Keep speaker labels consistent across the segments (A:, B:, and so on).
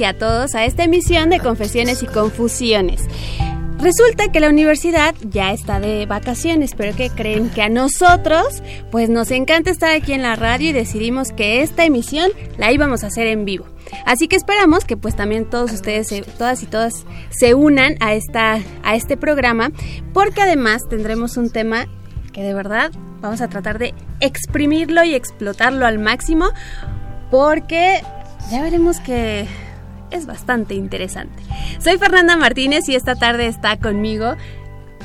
A: Y a todos a esta emisión de Confesiones y Confusiones. Resulta que la universidad ya está de vacaciones, pero que creen que a nosotros, pues nos encanta estar aquí en la radio y decidimos que esta emisión la íbamos a hacer en vivo. Así que esperamos que pues también todos ustedes, todas y todas, se unan a esta, a este programa, porque además tendremos un tema que de verdad vamos a tratar de exprimirlo y explotarlo al máximo, porque ya veremos que es bastante interesante. Soy Fernanda Martínez y esta tarde está conmigo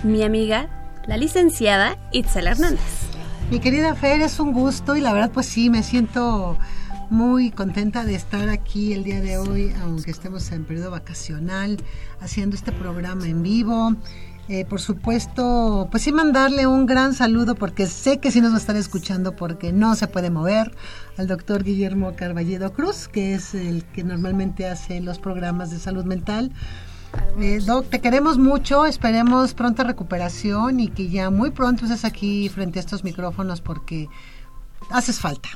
A: mi amiga, la licenciada Itzel Hernández.
B: Mi querida Fer, es un gusto y la verdad pues sí, me siento muy contenta de estar aquí el día de hoy, aunque estemos en periodo vacacional, haciendo este programa en vivo. Eh, por supuesto, pues sí mandarle un gran saludo porque sé que sí nos va a estar escuchando porque no se puede mover al doctor Guillermo Carballedo Cruz, que es el que normalmente hace los programas de salud mental. Eh, Doc, te queremos mucho, esperemos pronta recuperación y que ya muy pronto estés aquí frente a estos micrófonos porque haces falta.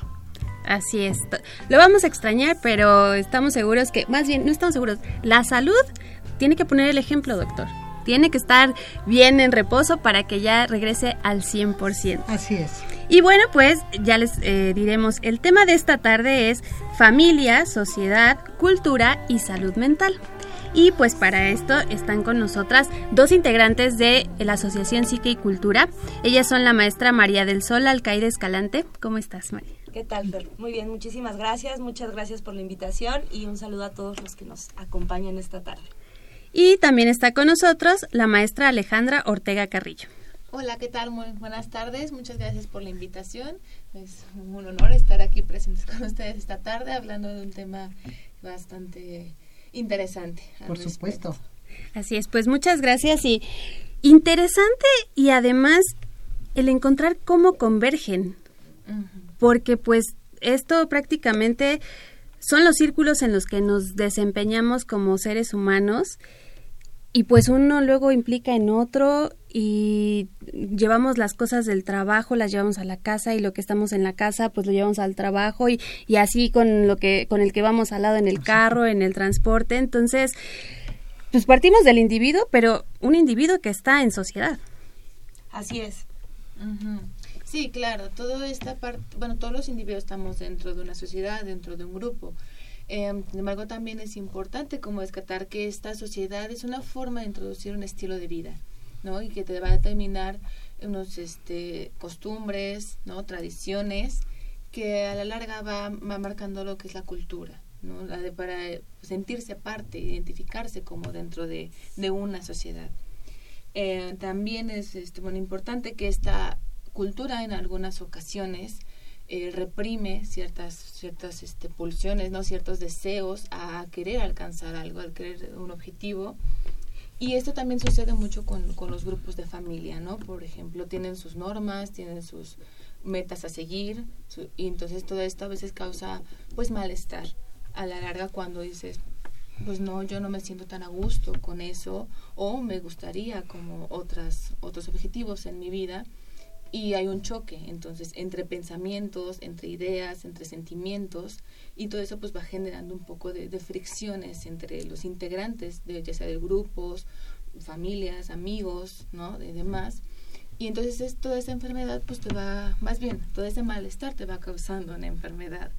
A: Así es. Lo vamos a extrañar, pero estamos seguros que, más bien, no estamos seguros. La salud tiene que poner el ejemplo, doctor. Tiene que estar bien en reposo para que ya regrese al 100%.
B: Así es.
A: Y bueno, pues ya les eh, diremos, el tema de esta tarde es familia, sociedad, cultura y salud mental. Y pues para esto están con nosotras dos integrantes de la Asociación Psique y Cultura. Ellas son la maestra María del Sol Alcaide Escalante. ¿Cómo estás, María?
C: ¿Qué tal, Fer? Muy bien, muchísimas gracias. Muchas gracias por la invitación y un saludo a todos los que nos acompañan esta tarde.
A: Y también está con nosotros la maestra Alejandra Ortega Carrillo.
D: Hola, ¿qué tal? Muy buenas tardes. Muchas gracias por la invitación. Es un honor estar aquí presentes con ustedes esta tarde hablando de un tema bastante interesante.
B: Por
D: respecto.
B: supuesto.
A: Así es, pues muchas gracias y interesante y además el encontrar cómo convergen, porque pues esto prácticamente son los círculos en los que nos desempeñamos como seres humanos y pues uno luego implica en otro y llevamos las cosas del trabajo, las llevamos a la casa y lo que estamos en la casa pues lo llevamos al trabajo y, y así con lo que con el que vamos al lado en el carro, en el transporte, entonces pues partimos del individuo, pero un individuo que está en sociedad.
C: Así es.
D: Ujú. Sí, claro, toda esta parte, bueno, todos los individuos estamos dentro de una sociedad, dentro de un grupo. Eh, sin embargo, también es importante como descartar que esta sociedad es una forma de introducir un estilo de vida, ¿no? Y que te va a determinar unos este, costumbres, ¿no? Tradiciones que a la larga va, marcando lo que es la cultura, ¿no? La de para sentirse parte, identificarse como dentro de, de una sociedad. Eh, también es este, bueno, importante que esta cultura en algunas ocasiones eh, reprime ciertas ciertas este, pulsiones, no ciertos deseos a querer alcanzar algo, al querer un objetivo. Y esto también sucede mucho con, con los grupos de familia, ¿no? Por ejemplo, tienen sus normas, tienen sus metas a seguir, y entonces todo esto a veces causa pues malestar a la larga cuando dices, pues no, yo no me siento tan a gusto con eso o me gustaría como otras otros objetivos en mi vida, y hay un choque entonces entre pensamientos, entre ideas, entre sentimientos y todo eso pues va generando un poco de, fricciones entre los integrantes de ya sea de grupos, familias, amigos, ¿no? De demás. Y entonces es, toda esa enfermedad pues te va, más bien, todo ese malestar te va causando una enfermedad,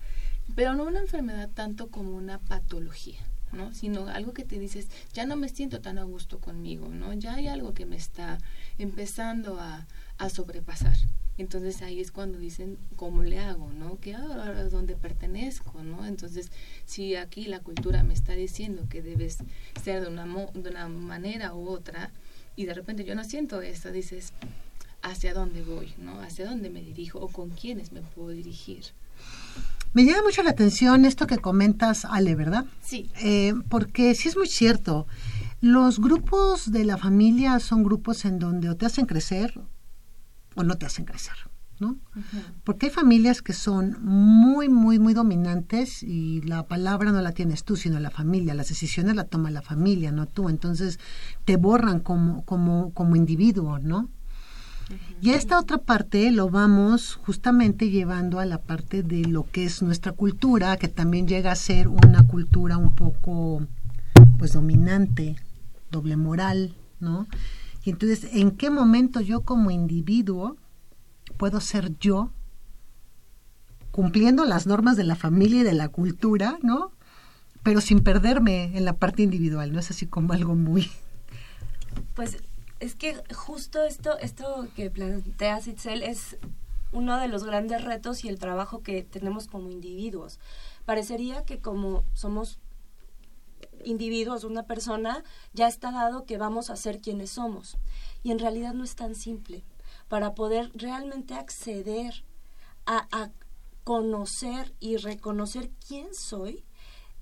D: pero no una enfermedad tanto como una patología. ¿no? sino algo que te dices, ya no me siento tan a gusto conmigo, ¿no? ya hay algo que me está empezando a, a sobrepasar. Entonces ahí es cuando dicen, ¿cómo le hago? ¿No? ¿Qué ahora es donde pertenezco? ¿No? Entonces, si aquí la cultura me está diciendo que debes ser de una, de una manera u otra, y de repente yo no siento esto, dices, ¿hacia dónde voy? ¿No? ¿Hacia dónde me dirijo? ¿O con quiénes me puedo dirigir?
B: Me llama mucho la atención esto que comentas, Ale, ¿verdad?
D: Sí.
B: Eh, porque sí es muy cierto. Los grupos de la familia son grupos en donde o te hacen crecer o no te hacen crecer, ¿no? Porque hay familias que son muy, muy, muy dominantes y la palabra no la tienes tú, sino la familia. Las decisiones la toma la familia, no tú. Entonces te borran como, como, como individuo, ¿no? Y a esta otra parte lo vamos justamente llevando a la parte de lo que es nuestra cultura, que también llega a ser una cultura un poco, pues, dominante, doble moral, ¿no? Entonces, ¿en qué momento yo como individuo puedo ser yo cumpliendo las normas de la familia y de la cultura, ¿no? Pero sin perderme en la parte individual, ¿no? Es así como algo muy...
C: Pues es que justo esto, esto que planteas, Itzel, es uno de los grandes retos y el trabajo que tenemos como individuos. Parecería que como somos individuos, una persona, ya está dado que vamos a ser quienes somos. Y en realidad no es tan simple. Para poder realmente acceder a, conocer y reconocer quién soy,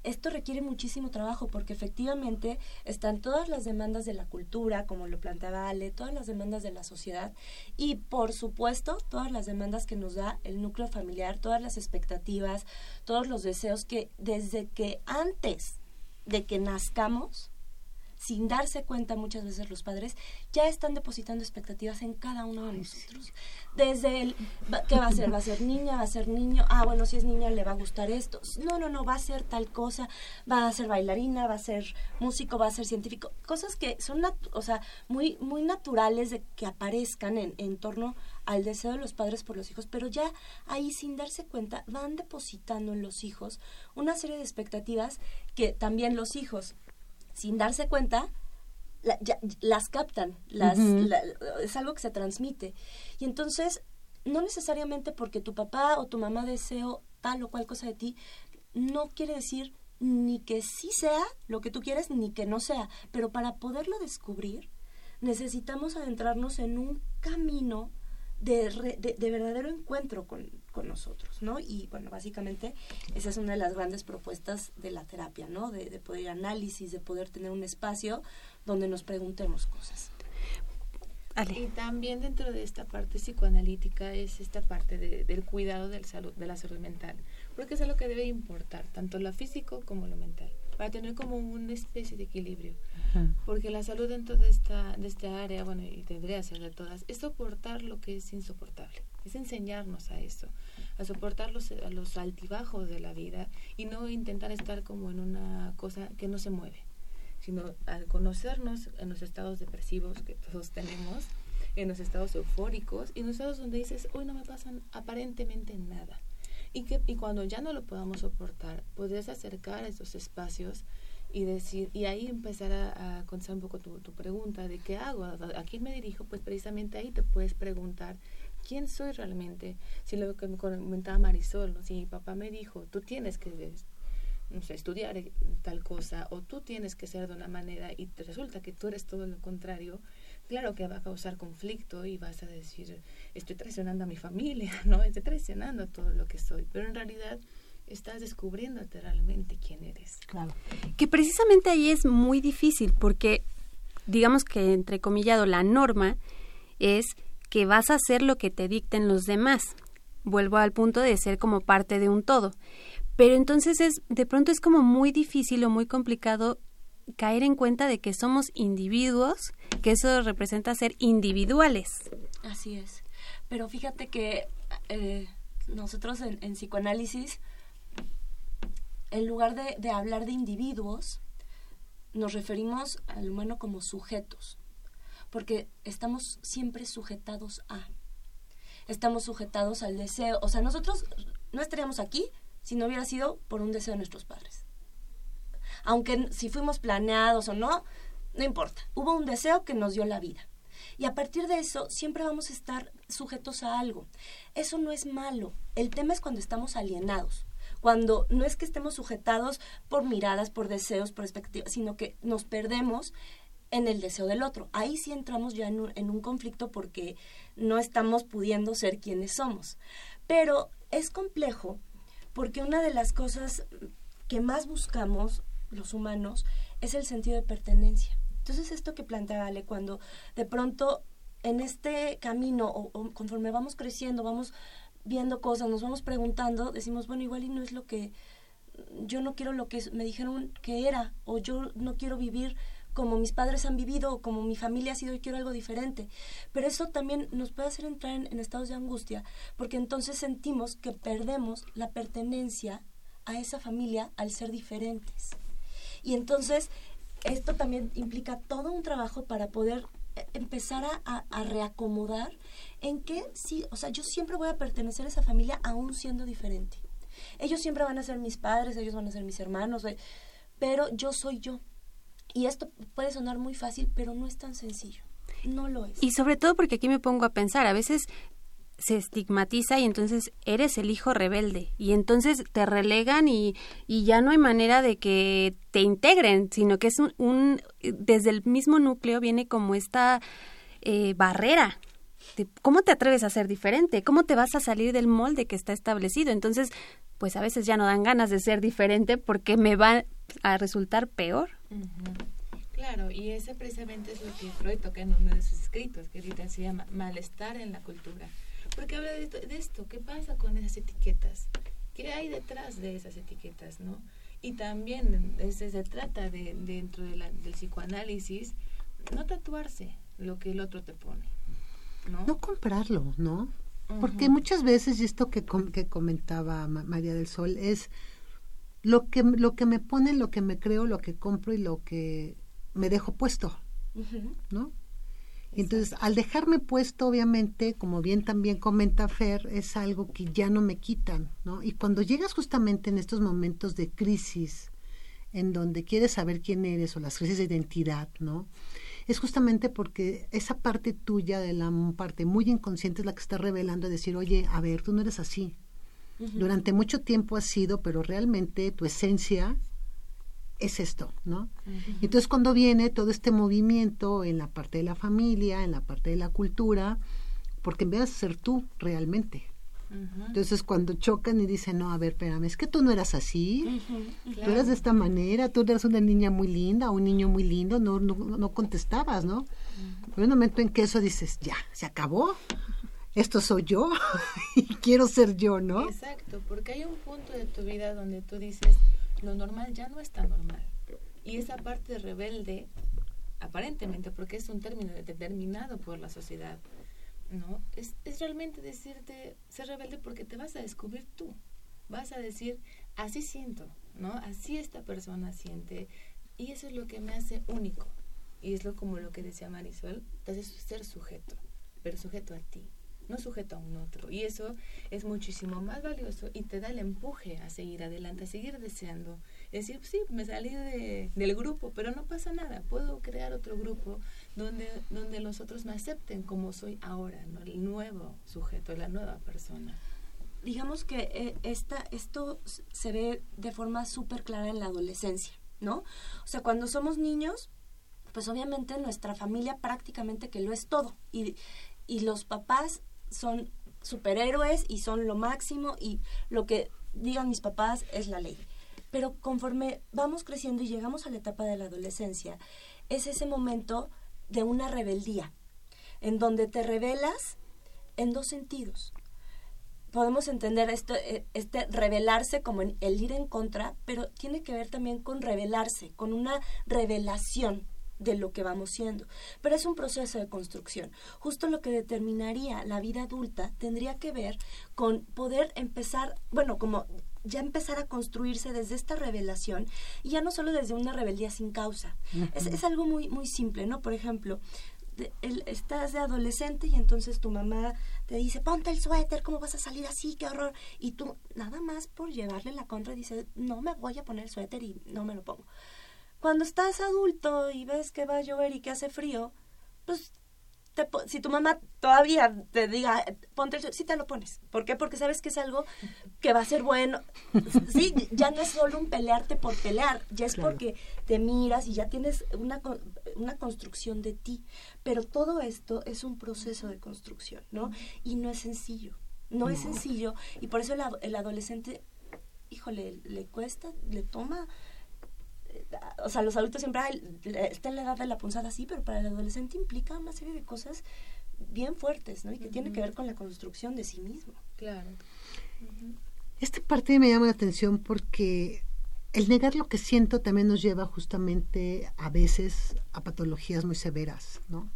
C: esto requiere muchísimo trabajo porque efectivamente están todas las demandas de la cultura, como lo planteaba Ale, todas las demandas de la sociedad y por supuesto todas las demandas que nos da el núcleo familiar, todas las expectativas, todos los deseos que desde que antes de que nazcamos, sin darse cuenta muchas veces los padres, ya están depositando expectativas en cada uno de nosotros. Desde el, ¿qué va a ser? ¿Va a ser niña? ¿Va a ser niño? Ah, bueno, si es niña le va a gustar esto. No, no, no, va a ser tal cosa, va a ser bailarina, va a ser músico, va a ser científico. Cosas que son, o sea, muy, muy naturales de que aparezcan en, en torno al deseo de los padres por los hijos, pero ya ahí sin darse cuenta van depositando en los hijos una serie de expectativas que también los hijos, sin darse cuenta, las captan, las, es algo que se transmite. Y entonces, no necesariamente porque tu papá o tu mamá deseo tal o cual cosa de ti, no quiere decir ni que sí sea lo que tú quieres, ni que no sea. Pero para poderlo descubrir, necesitamos adentrarnos en un camino de, de, verdadero encuentro con, con, nosotros, ¿no? Y bueno, básicamente esa es una de las grandes propuestas de la terapia, ¿no? De, de poder análisis, de poder tener un espacio donde nos preguntemos cosas.
D: Y también dentro de esta parte psicoanalítica es esta parte de, del cuidado del salud, de la salud mental, porque es algo que debe importar, tanto lo físico como lo mental, para tener como una especie de equilibrio. Porque la salud dentro de esta, de esta área, bueno, y tendría que ser de todas, es soportar lo que es insoportable, es enseñarnos a eso, a soportar los, a los altibajos de la vida y no intentar estar como en una cosa que no se mueve, sino al conocernos en los estados depresivos que todos tenemos, en los estados eufóricos y en los estados donde dices, hoy no me pasan aparentemente nada. Y, que, y cuando ya no lo podamos soportar, puedes acercar a esos espacios y decir, y ahí empezar a, contestar un poco tu, tu, pregunta de qué hago, a, quién me dirijo, pues precisamente ahí te puedes preguntar quién soy realmente. Si lo que me comentaba Marisol, si mi papá me dijo, tú tienes que estudiar tal cosa, o tú tienes que ser de una manera y te resulta que tú eres todo lo contrario, claro que va a causar conflicto y vas a decir, estoy traicionando a mi familia, ¿no? Estoy traicionando todo lo que soy, pero en realidad estás descubriéndote realmente quién eres.
A: Claro. Que precisamente ahí es muy difícil porque digamos que entre comillado la norma es que vas a hacer lo que te dicten los demás. Vuelvo al punto de ser como parte de un todo. Pero entonces es de pronto es como muy difícil o muy complicado caer en cuenta de que somos individuos, que eso representa ser individuales.
C: Así es pero fíjate que eh, nosotros en, psicoanálisis, en lugar de, de hablar de individuos, nos referimos al humano como sujetos, porque estamos siempre sujetados a, estamos sujetados al deseo, o sea, nosotros no estaríamos aquí si no hubiera sido por un deseo de nuestros padres. Aunque si fuimos planeados o no, no importa, hubo un deseo que nos dio la vida. Y a partir de eso siempre vamos a estar sujetos a algo. Eso no es malo. El tema es cuando estamos alienados. Cuando no es que estemos sujetados por miradas, por deseos, por expectativas, sino que nos perdemos en el deseo del otro. Ahí sí entramos ya en un, en un conflicto porque no estamos pudiendo ser quienes somos. Pero es complejo porque una de las cosas que más buscamos los humanos es el sentido de pertenencia. Entonces, esto que plantea Ale, cuando de pronto en este camino o, conforme vamos creciendo, vamos viendo cosas, nos vamos preguntando, decimos, bueno, igual y no es lo que yo no quiero lo que me dijeron que era, o yo no quiero vivir como mis padres han vivido o como mi familia ha sido y quiero algo diferente. Pero eso también nos puede hacer entrar en, estados de angustia, porque entonces sentimos que perdemos la pertenencia a esa familia al ser diferentes. Y entonces esto también implica todo un trabajo para poder eh, empezar a, reacomodar en que sí, o sea, yo siempre voy a pertenecer a esa familia aún siendo diferente. Ellos siempre van a ser mis padres, ellos van a ser mis hermanos, eh, pero yo soy yo. Y esto puede sonar muy fácil, pero no es tan sencillo. No lo es.
A: Y sobre todo porque aquí me pongo a pensar, a veces se estigmatiza y entonces eres el hijo rebelde y entonces te relegan y, y ya no hay manera de que te integren, sino que es un, desde el mismo núcleo viene como esta eh, barrera. De ¿Cómo te atreves a ser diferente? ¿Cómo te vas a salir del molde que está establecido? Entonces, pues a veces ya no dan ganas de ser diferente porque me va a resultar peor.
D: Claro, y ese precisamente es lo que Freud toca en uno de sus escritos, que ahorita se llama malestar en la cultura porque habla de esto, ¿qué pasa con esas etiquetas? ¿Qué hay detrás de esas etiquetas, no? Y también se trata de, dentro del psicoanálisis, no tatuarse lo que el otro te pone, ¿no?
B: No comprarlo, ¿no? Porque muchas veces, y esto que, que comentaba María del Sol, es lo que, lo que me pone, lo que me creo, lo que compro y lo que me dejo puesto, ¿no? Entonces, al dejarme puesto, obviamente, como bien también comenta Fer, es algo que ya no me quitan, ¿no? Y cuando llegas justamente en estos momentos de crisis, en donde quieres saber quién eres o las crisis de identidad, ¿no? Es justamente porque esa parte tuya de la parte muy inconsciente es la que está revelando, decir, oye, a ver, tú no eres así. Durante mucho tiempo has sido, pero realmente tu esencia es esto, ¿no? Entonces cuando viene todo este movimiento en la parte de la familia, en la parte de la cultura, porque en vez de ser tú realmente. Entonces cuando chocan y dicen, no, a ver, espérame, es que tú no eras así, tú eras de esta manera, tú eras una niña muy linda, un niño muy lindo, no, no, no contestabas, ¿no? Pero un momento en que eso dices, ya, se acabó, esto soy yo y quiero ser yo, ¿no?
D: Exacto, porque hay un punto de tu vida donde tú dices, lo normal ya no está normal. Y esa parte rebelde, aparentemente, porque es un término determinado por la sociedad, ¿no? Es, es realmente decirte, ser rebelde porque te vas a descubrir tú. Vas a decir, así siento, ¿no? Así esta persona siente. Y eso es lo que me hace único. Y es lo como lo que decía Marisol, te hace ser sujeto, pero sujeto a ti no sujeto a un otro. Y eso es muchísimo más valioso y te da el empuje a seguir adelante, a seguir deseando. Es decir, sí, me salí de, del grupo, pero no pasa nada. Puedo crear otro grupo donde, donde los otros me acepten como soy ahora, el nuevo sujeto, la nueva persona.
C: Digamos que eh, esta, esto se ve de forma súper clara en la adolescencia, ¿no? O sea, cuando somos niños, pues obviamente nuestra familia prácticamente que lo es todo. Y, y los papás son superhéroes y son lo máximo y lo que digan mis papás es la ley. Pero conforme vamos creciendo y llegamos a la etapa de la adolescencia, es ese momento de una rebeldía, en donde te rebelas en dos sentidos. Podemos entender esto, eh, este rebelarse como el ir en contra, pero tiene que ver también con rebelarse, con una revelación, de lo que vamos siendo. Pero es un proceso de construcción. Justo lo que determinaría la vida adulta tendría que ver con poder empezar, bueno, como ya empezar a construirse desde esta revelación y ya no solo desde una rebeldía sin causa. es, es, algo muy, muy simple, ¿no? Por ejemplo, estás de adolescente y entonces tu mamá te dice, ponte el suéter, ¿cómo vas a salir así? ¡Qué horror! Y tú, nada más por llevarle la contra, dices, no me voy a poner el suéter y no me lo pongo. Cuando estás adulto y ves que va a llover y que hace frío, pues si tu mamá todavía te diga, ponte el sí te lo pones. ¿Por qué? Porque sabes que es algo que va a ser bueno. Sí, ya no es solo un pelearte por pelear, ya es porque te miras y ya tienes una, una construcción de ti. Pero todo esto es un proceso de construcción, ¿no? Y no es sencillo. No, es sencillo. Y por eso el, el adolescente, híjole, le cuesta, le toma o sea, los adultos siempre, está en la edad de la punzada, sí, pero para el adolescente implica una serie de cosas bien fuertes, ¿no? Y que tiene que ver con la construcción de sí mismo.
D: Claro.
B: Esta parte me llama la atención porque el negar lo que siento también nos lleva justamente a veces a patologías muy severas, ¿no?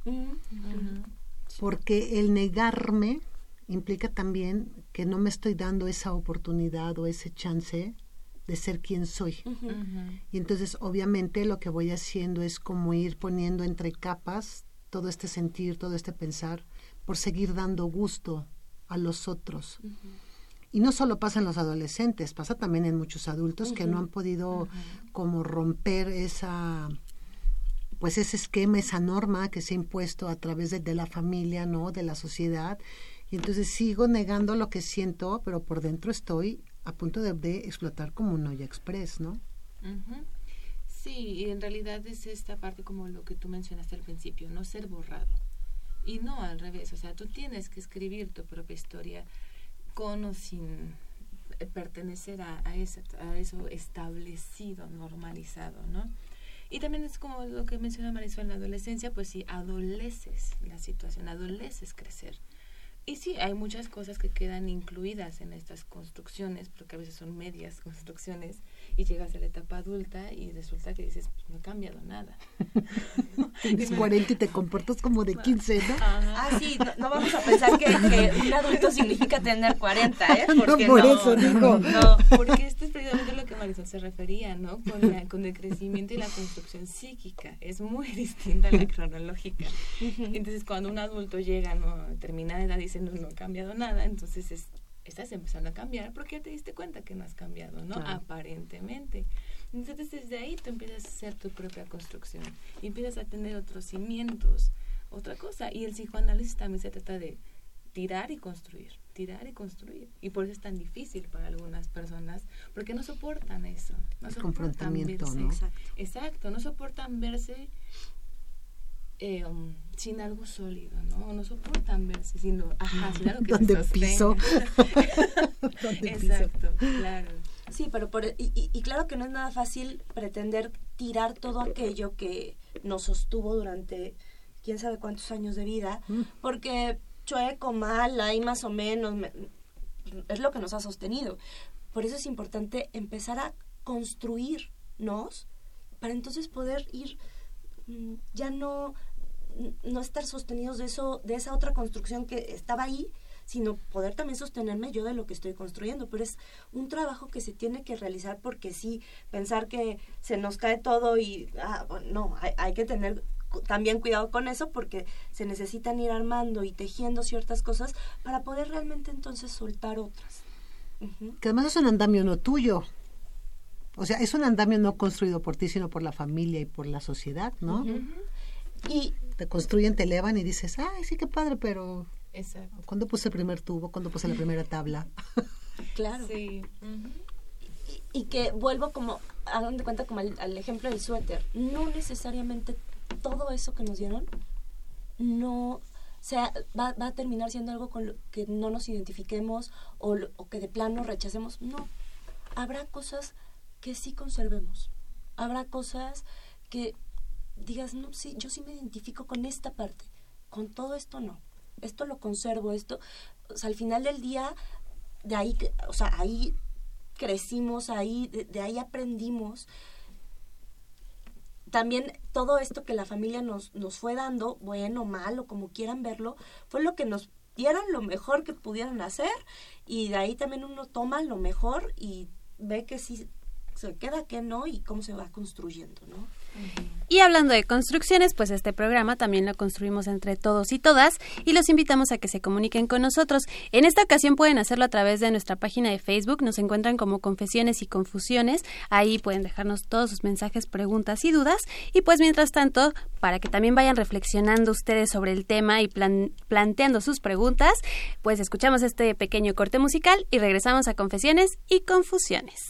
B: Porque el negarme implica también que no me estoy dando esa oportunidad o ese chance de ser quien soy. Y entonces obviamente lo que voy haciendo es como ir poniendo entre capas todo este sentir, todo este pensar, por seguir dando gusto a los otros. Y no solo pasa en los adolescentes, pasa también en muchos adultos que no han podido como romper esa pues ese esquema, esa norma que se ha impuesto a través de, de la familia, ¿no? De la sociedad. Y entonces sigo negando lo que siento, pero por dentro estoy a punto de, explotar como un Noya Express, ¿no?
D: Sí, y en realidad es esta parte como lo que tú mencionaste al principio, no ser borrado. Y no al revés, o sea, tú tienes que escribir tu propia historia con o sin pertenecer a, a eso establecido, normalizado, ¿no? Y también es como lo que menciona Marisol en la adolescencia, pues si adoleces la situación, adoleces crecer. Y sí, hay muchas cosas que quedan incluidas en estas construcciones, porque a veces son medias construcciones, y llegas a la etapa adulta y resulta que dices, pues no ha cambiado nada.
B: Tienes 40 y te comportas como de 15, ¿no?
C: Ah, sí, no, vamos a pensar que, un adulto significa tener 40, ¿eh?
B: Porque no, por eso digo.
D: No, porque esto es precisamente lo que Marisol se refería, ¿no? Con, la, con el crecimiento y la construcción psíquica. Es muy distinta a la cronológica. Entonces, cuando un adulto llega ¿no? a determinada edad dice, no, no ha cambiado nada, entonces es estás empezando a cambiar porque ya te diste cuenta que no has cambiado, ¿no? Aparentemente. Entonces desde ahí tú empiezas a hacer tu propia construcción y empiezas a tener otros cimientos, otra cosa. Y el psicoanálisis también se trata de tirar y construir, tirar y construir. Y por eso es tan difícil para algunas personas, porque no soportan eso. No
B: el confrontamiento,
D: ¿no? Exacto. Exacto, no soportan verse eh, um, sin algo sólido, ¿no? No soportan verse sin, ajá, sin algo que
B: ¿Dónde piso?
D: Exacto, claro.
C: Sí, pero por, y, y, claro que no es nada fácil pretender tirar todo aquello que nos sostuvo durante quién sabe cuántos años de vida, mm. porque chueco, mal, ahí más o menos, es lo que nos ha sostenido. Por eso es importante empezar a construirnos para entonces poder ir mm, ya no no estar sostenidos de eso, de esa otra construcción que estaba ahí, sino poder también sostenerme yo de lo que estoy construyendo. Pero es un trabajo que se tiene que realizar porque sí, pensar que se nos cae todo y ah, no, hay, que tener también cuidado con eso porque se necesitan ir armando y tejiendo ciertas cosas para poder realmente entonces soltar otras.
B: Que además es un andamio no tuyo. O sea, es un andamio no construido por ti, sino por la familia y por la sociedad, ¿no? Y te construyen, te elevan y dices, ay, sí, qué padre, pero Exacto. ¿cuándo puse el primer tubo? ¿Cuándo puse la primera tabla?
C: claro. Sí. y, que vuelvo como, hagan de cuenta como al, ejemplo del suéter, no necesariamente todo eso que nos dieron, no sea, va, va, a terminar siendo algo con lo que no nos identifiquemos o, o, que de plano rechacemos. No, habrá cosas que sí conservemos. Habrá cosas que digas, no, sí, yo sí me identifico con esta parte, con todo esto no, esto lo conservo, esto, o sea, al final del día, de ahí, o sea, ahí crecimos, ahí, de, ahí aprendimos. también todo esto que la familia nos, nos fue dando, bueno, malo, como quieran verlo, fue lo que nos dieron lo mejor que pudieron hacer y de ahí también uno toma lo mejor y ve que sí se queda, que no y cómo se va construyendo, ¿no?
A: Y hablando de construcciones, pues este programa también lo construimos entre todos y todas y los invitamos a que se comuniquen con nosotros. En esta ocasión pueden hacerlo a través de nuestra página de Facebook, nos encuentran como Confesiones y Confusiones, ahí pueden dejarnos todos sus mensajes, preguntas y dudas y pues mientras tanto, para que también vayan reflexionando ustedes sobre el tema y planteando sus preguntas, pues escuchamos este pequeño corte musical y regresamos a Confesiones y Confusiones.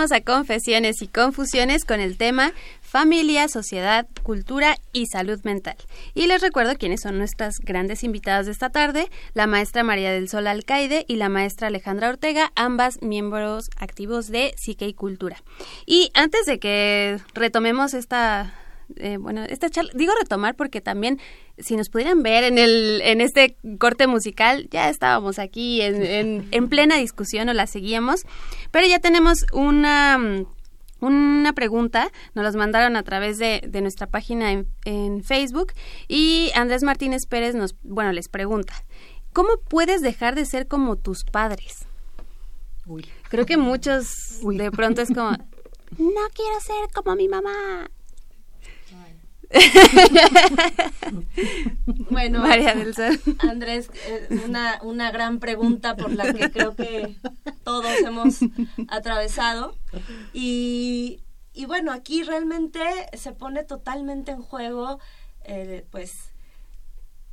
A: A Confesiones y Confusiones con el tema Familia, Sociedad, Cultura y Salud Mental. Y les recuerdo quiénes son nuestras grandes invitadas de esta tarde, la maestra María del Sol Alcaide y la maestra Alejandra Ortega, ambas miembros activos de Psique y Cultura. Y antes de que retomemos esta eh, bueno, esta charla, digo retomar porque también si nos pudieran ver en el en este corte musical, ya estábamos aquí en, en, plena discusión o la seguíamos, pero ya tenemos una una pregunta, nos las mandaron a través de, de nuestra página en, en, Facebook y Andrés Martínez Pérez nos, bueno, les pregunta, ¿cómo puedes dejar de ser como tus padres? Creo que muchos de pronto es como, no quiero ser como mi mamá,
C: bueno, María del Andrés, eh, una, una gran pregunta por la que creo que todos hemos atravesado. Y, y bueno, aquí realmente se pone totalmente en juego, eh, pues,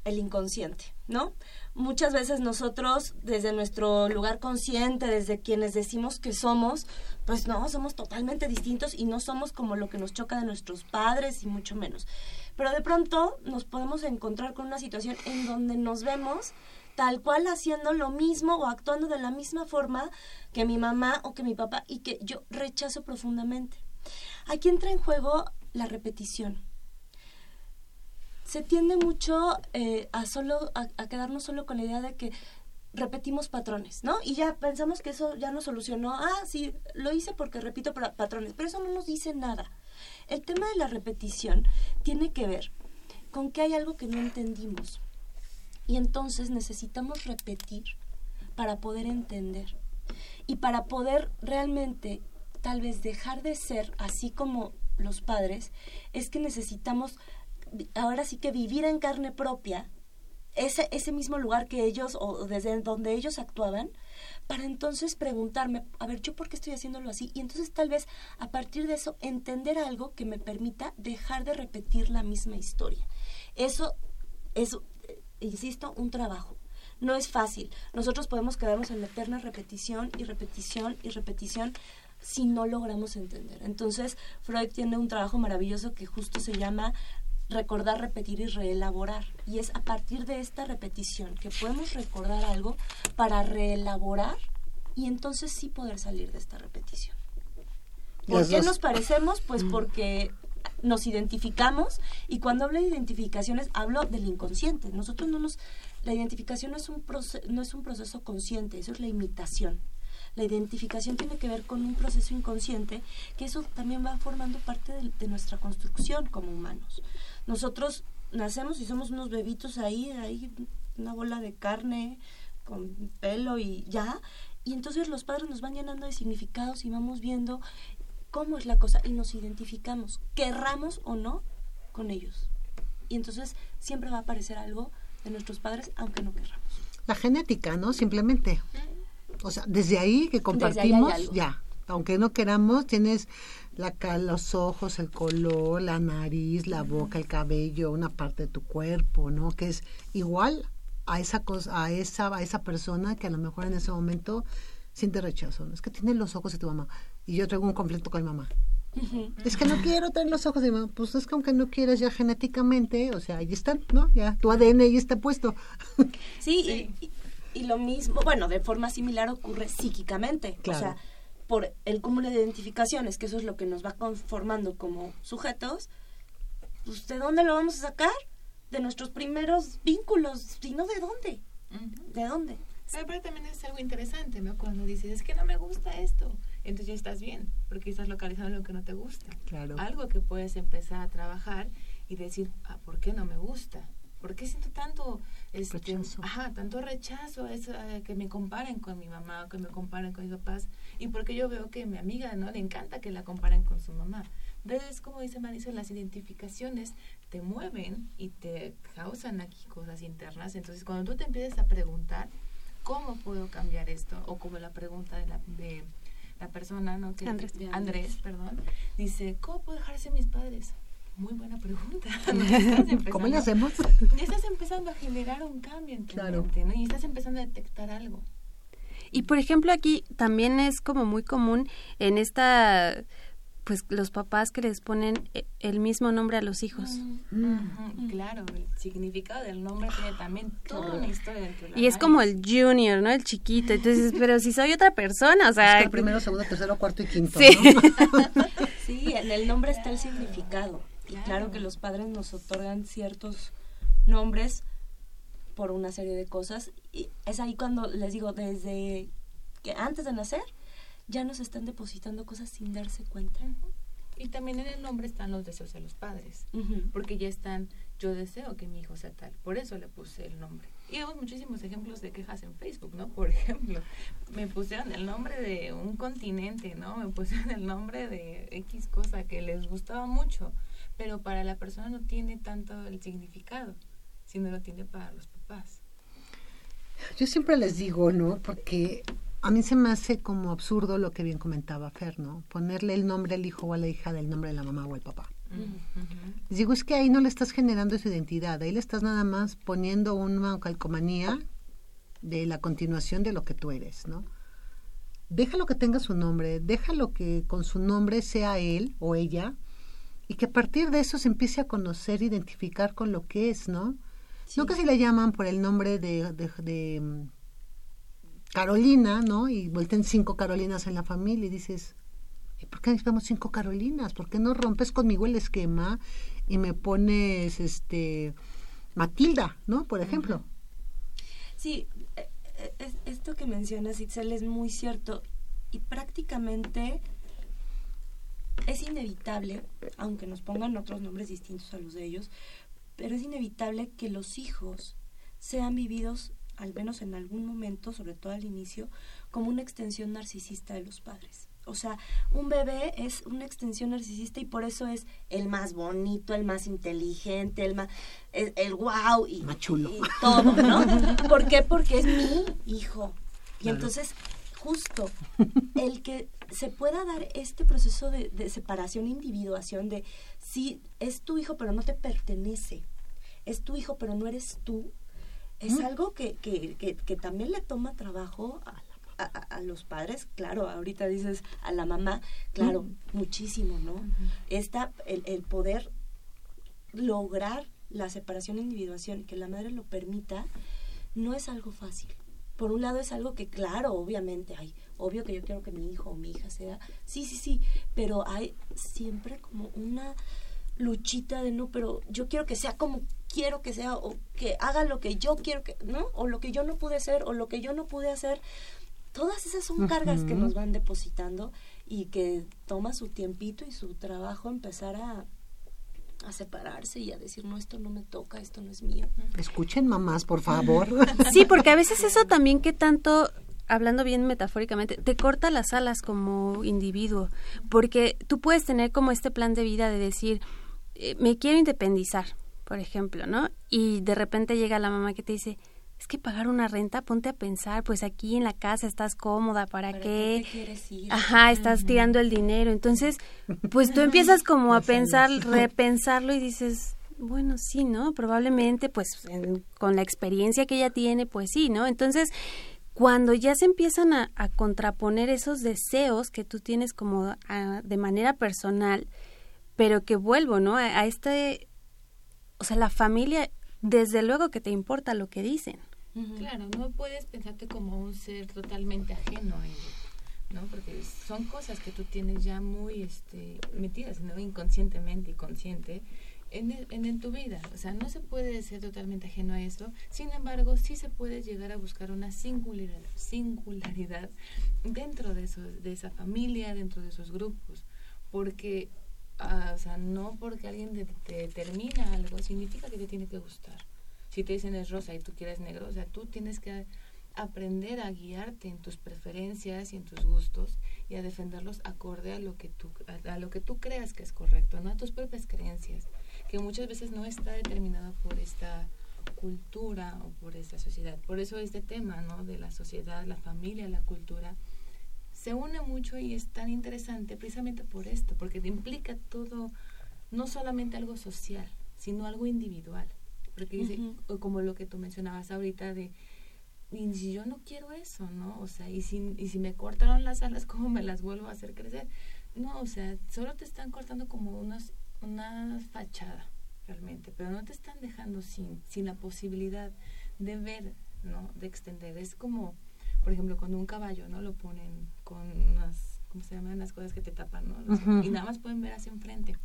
C: el inconsciente, ¿no? Muchas veces nosotros, desde nuestro lugar consciente, desde quienes decimos que somos, pues no, somos totalmente distintos y no somos como lo que nos choca de nuestros padres y mucho menos. Pero de pronto nos podemos encontrar con una situación en donde nos vemos tal cual haciendo lo mismo o actuando de la misma forma que mi mamá o que mi papá y que yo rechazo profundamente. Aquí entra en juego la repetición. Se tiende mucho eh, a solo a quedarnos solo con la idea de que repetimos patrones, ¿no? Y ya pensamos que eso ya nos solucionó. Ah, sí, lo hice porque repito patrones, pero eso no nos dice nada. El tema de la repetición tiene que ver con que hay algo que no entendimos. Y entonces necesitamos repetir para poder entender. Y para poder realmente tal vez dejar de ser así como los padres, es que necesitamos ahora sí que vivir en carne propia ese, ese mismo lugar que ellos o desde donde ellos actuaban para entonces preguntarme, a ver, ¿yo por qué estoy haciéndolo así? Y entonces tal vez a partir de eso entender algo que me permita dejar de repetir la misma historia. Eso es, eh, insisto, un trabajo. No es fácil. Nosotros podemos quedarnos en la eterna repetición y repetición y repetición si no logramos entender. Entonces, Freud tiene un trabajo maravilloso que justo se llama recordar, repetir y reelaborar. Y es a partir de esta repetición que podemos recordar algo para reelaborar y entonces sí poder salir de esta repetición. ¿Por qué nos parecemos? Pues porque nos identificamos y cuando hablo de identificaciones hablo del inconsciente. Nosotros no nos la identificación no es un no es un proceso consciente, eso es la imitación. La identificación tiene que ver con un proceso inconsciente que eso también va formando parte de nuestra construcción como humanos. Nosotros nacemos y somos unos bebitos ahí, ahí una bola de carne con pelo y ya, y entonces los padres nos van llenando de significados y vamos viendo cómo es la cosa y nos identificamos, querramos o no, con ellos. Y entonces siempre va a aparecer algo de nuestros padres, aunque no querramos.
B: La genética, ¿no? Simplemente. O sea, desde ahí que compartimos, ya. Aunque no queramos, tienes la los ojos, el color, la nariz, la boca, el cabello, una parte de tu cuerpo, ¿no? Que es igual a esa cosa, a esa, a esa persona que a lo mejor en ese momento siente rechazo. ¿no? Es que tiene los ojos de tu mamá y yo traigo un conflicto con mi mamá. Es que no quiero tener los ojos de mi mamá. Pues es que aunque no quieras ya genéticamente, o sea, ahí están, ¿no? Ya tu ADN ahí está puesto.
C: Sí, Y, y, lo mismo, bueno, de forma similar ocurre psíquicamente. O sea, por el cúmulo de identificaciones, que eso es lo que nos va conformando como sujetos, pues ¿de dónde lo vamos a sacar? De nuestros primeros vínculos, sino de dónde. ¿De dónde?
D: Pero también es algo interesante, ¿no? Cuando dices, es que no me gusta esto, entonces ya estás bien, porque estás localizando lo que no te gusta.
B: Claro.
D: Algo que puedes empezar a trabajar y decir, ah, ¿por qué no me gusta? ¿Por qué siento tanto este, rechazo? Ajá, tanto rechazo a que me comparen con mi mamá, que me comparen con mis papás? Y porque yo veo que mi amiga no le encanta que la comparen con su mamá. Entonces, como dice Marisol, las identificaciones te mueven y te causan aquí cosas internas. Entonces, cuando tú te empiezas a preguntar, ¿cómo puedo cambiar esto? O como la pregunta de la, de la persona, ¿no? Que,
A: Andrés.
D: Andrés, perdón, dice, ¿cómo puedo dejarse mis padres? Muy buena pregunta.
B: ¿Cómo le hacemos?
D: Y estás empezando a generar un cambio en tu mente, ¿no? Y estás empezando a detectar algo.
A: Y por ejemplo aquí también es como muy común en esta pues los papás que les ponen e, el mismo nombre a los hijos.
D: Mm. Claro, el significado del nombre tiene también toda una historia dentro
A: Y es como el junior, ¿no? El chiquito. Entonces, pero si soy otra persona, o sea...
B: Es el primero, segundo, tercero, cuarto y quinto,
A: sí.
C: sí, en el nombre está el significado. Y claro que los padres nos otorgan ciertos nombres por una serie de cosas. Y es ahí cuando les digo, desde que antes de nacer, ya nos están depositando cosas sin darse cuenta.
D: Y también en el nombre están los deseos de los padres, porque ya están, yo deseo que mi hijo sea tal, por eso le puse el nombre. Y vemos muchísimos ejemplos de quejas en Facebook, ¿no? Por ejemplo, me pusieron el nombre de un continente, ¿no? Me pusieron el nombre de X cosa que les gustaba mucho, pero para la persona no tiene tanto el significado, sino lo tiene para los
B: Yo siempre les digo, ¿no? Porque a mí se me hace como absurdo lo que bien comentaba Fer, ¿no? Ponerle el nombre al hijo o a la hija del nombre de la mamá o el papá. Les digo, es que ahí no le estás generando su identidad, ahí le estás nada más poniendo una calcomanía de la continuación de lo que tú eres, ¿no? Déjalo que tenga su nombre, déjalo que con su nombre sea él o ella y que a partir de eso se empiece a conocer, identificar con lo que es, ¿no? No que si le llaman por el nombre de, de, mm, Carolina, ¿no? Y vuelten cinco Carolinas en la familia y dices, ¿por qué necesitamos cinco Carolinas? ¿Por qué no rompes conmigo el esquema y me pones este Matilda, ¿no? Por ejemplo.
C: Sí, e, e, esto que mencionas, Itzel, es muy cierto. Y prácticamente es inevitable, aunque nos pongan otros nombres distintos a los de ellos, pero es inevitable que los hijos sean vividos, al menos en algún momento, sobre todo al inicio, como una extensión narcisista de los padres. O sea, un bebé es una extensión narcisista y por eso es el más bonito, el más inteligente, el más el, el wow y,
B: más chulo.
C: y todo, ¿no? ¿Por qué? Porque es mi hijo. Y entonces justo el que se pueda dar este proceso de, de separación, individuación, de si es tu hijo pero no te pertenece, es tu hijo pero no eres tú, es algo que, que, que, también le toma trabajo a, a, los padres, claro, ahorita dices a la mamá, claro, muchísimo, ¿no? Esta, el, el poder lograr la separación e individuación, que la madre lo permita, no es algo fácil. Por un lado es algo que, claro, obviamente hay, obvio que yo quiero que mi hijo o mi hija sea, sí, sí, sí, pero hay siempre como una luchita de no, pero yo quiero que sea como quiero que sea, o que haga lo que yo quiero que, ¿no? O lo que yo no pude hacer, o lo que yo no pude hacer. Todas esas son cargas que nos van depositando y que toma su tiempito y su trabajo empezar a, a separarse y a decir, no, esto no me toca, esto no es mío.
B: Escuchen mamás, por favor.
A: Sí, porque a veces eso también que tanto hablando bien metafóricamente, te corta las alas como individuo, porque tú puedes tener como este plan de vida de decir, eh, me quiero independizar, por ejemplo, ¿no? Y de repente llega la mamá que te dice, es que pagar una renta, ponte a pensar, pues aquí en la casa estás cómoda, ¿para, qué?
C: quieres ir?
A: Ajá, estás tirando el dinero. Entonces, pues tú empiezas como a pensar, repensarlo y dices, bueno, sí, ¿no? Probablemente, pues con la experiencia que ella tiene, pues sí, ¿no? Entonces, cuando ya se empiezan a, contraponer esos deseos que tú tienes como de manera personal, pero que vuelvo, ¿no? A, este, o sea, la familia, desde luego que te importa lo que dicen.
D: Claro, no puedes pensarte como un ser totalmente ajeno a ello, ¿no? Porque son cosas que tú tienes ya muy este, metidas, ¿no? Inconscientemente y consciente en, en, tu vida. O sea, no se puede ser totalmente ajeno a eso. Sin embargo, sí se puede llegar a buscar una singularidad, singularidad dentro de, eso, de esa familia, dentro de esos grupos. Porque Ah, o sea, no porque alguien te, determina algo, significa que te tiene que gustar. Si te dicen es rosa y tú quieres negro, o sea, tú tienes que aprender a guiarte en tus preferencias y en tus gustos y a defenderlos acorde a lo que tú a, lo que tú creas que es correcto, no a tus propias creencias, que muchas veces no está determinado por esta cultura o por esta sociedad. Por eso este tema, ¿no? de la sociedad, la familia, la cultura se une mucho y es tan interesante precisamente por esto, porque te implica todo, no solamente algo social, sino algo individual. Porque dice, como lo que tú mencionabas ahorita de, y si yo no quiero eso, ¿no? O sea, y si, y si me cortaron las alas, ¿cómo me las vuelvo a hacer crecer? No, o sea, solo te están cortando como unos, una fachada, realmente, pero no te están dejando sin, sin la posibilidad de ver, ¿no? De extender. Es como por ejemplo, cuando un caballo, ¿no? Lo ponen con unas, ¿cómo se llaman? Las cosas que te tapan, ¿no? Y nada más pueden ver hacia enfrente.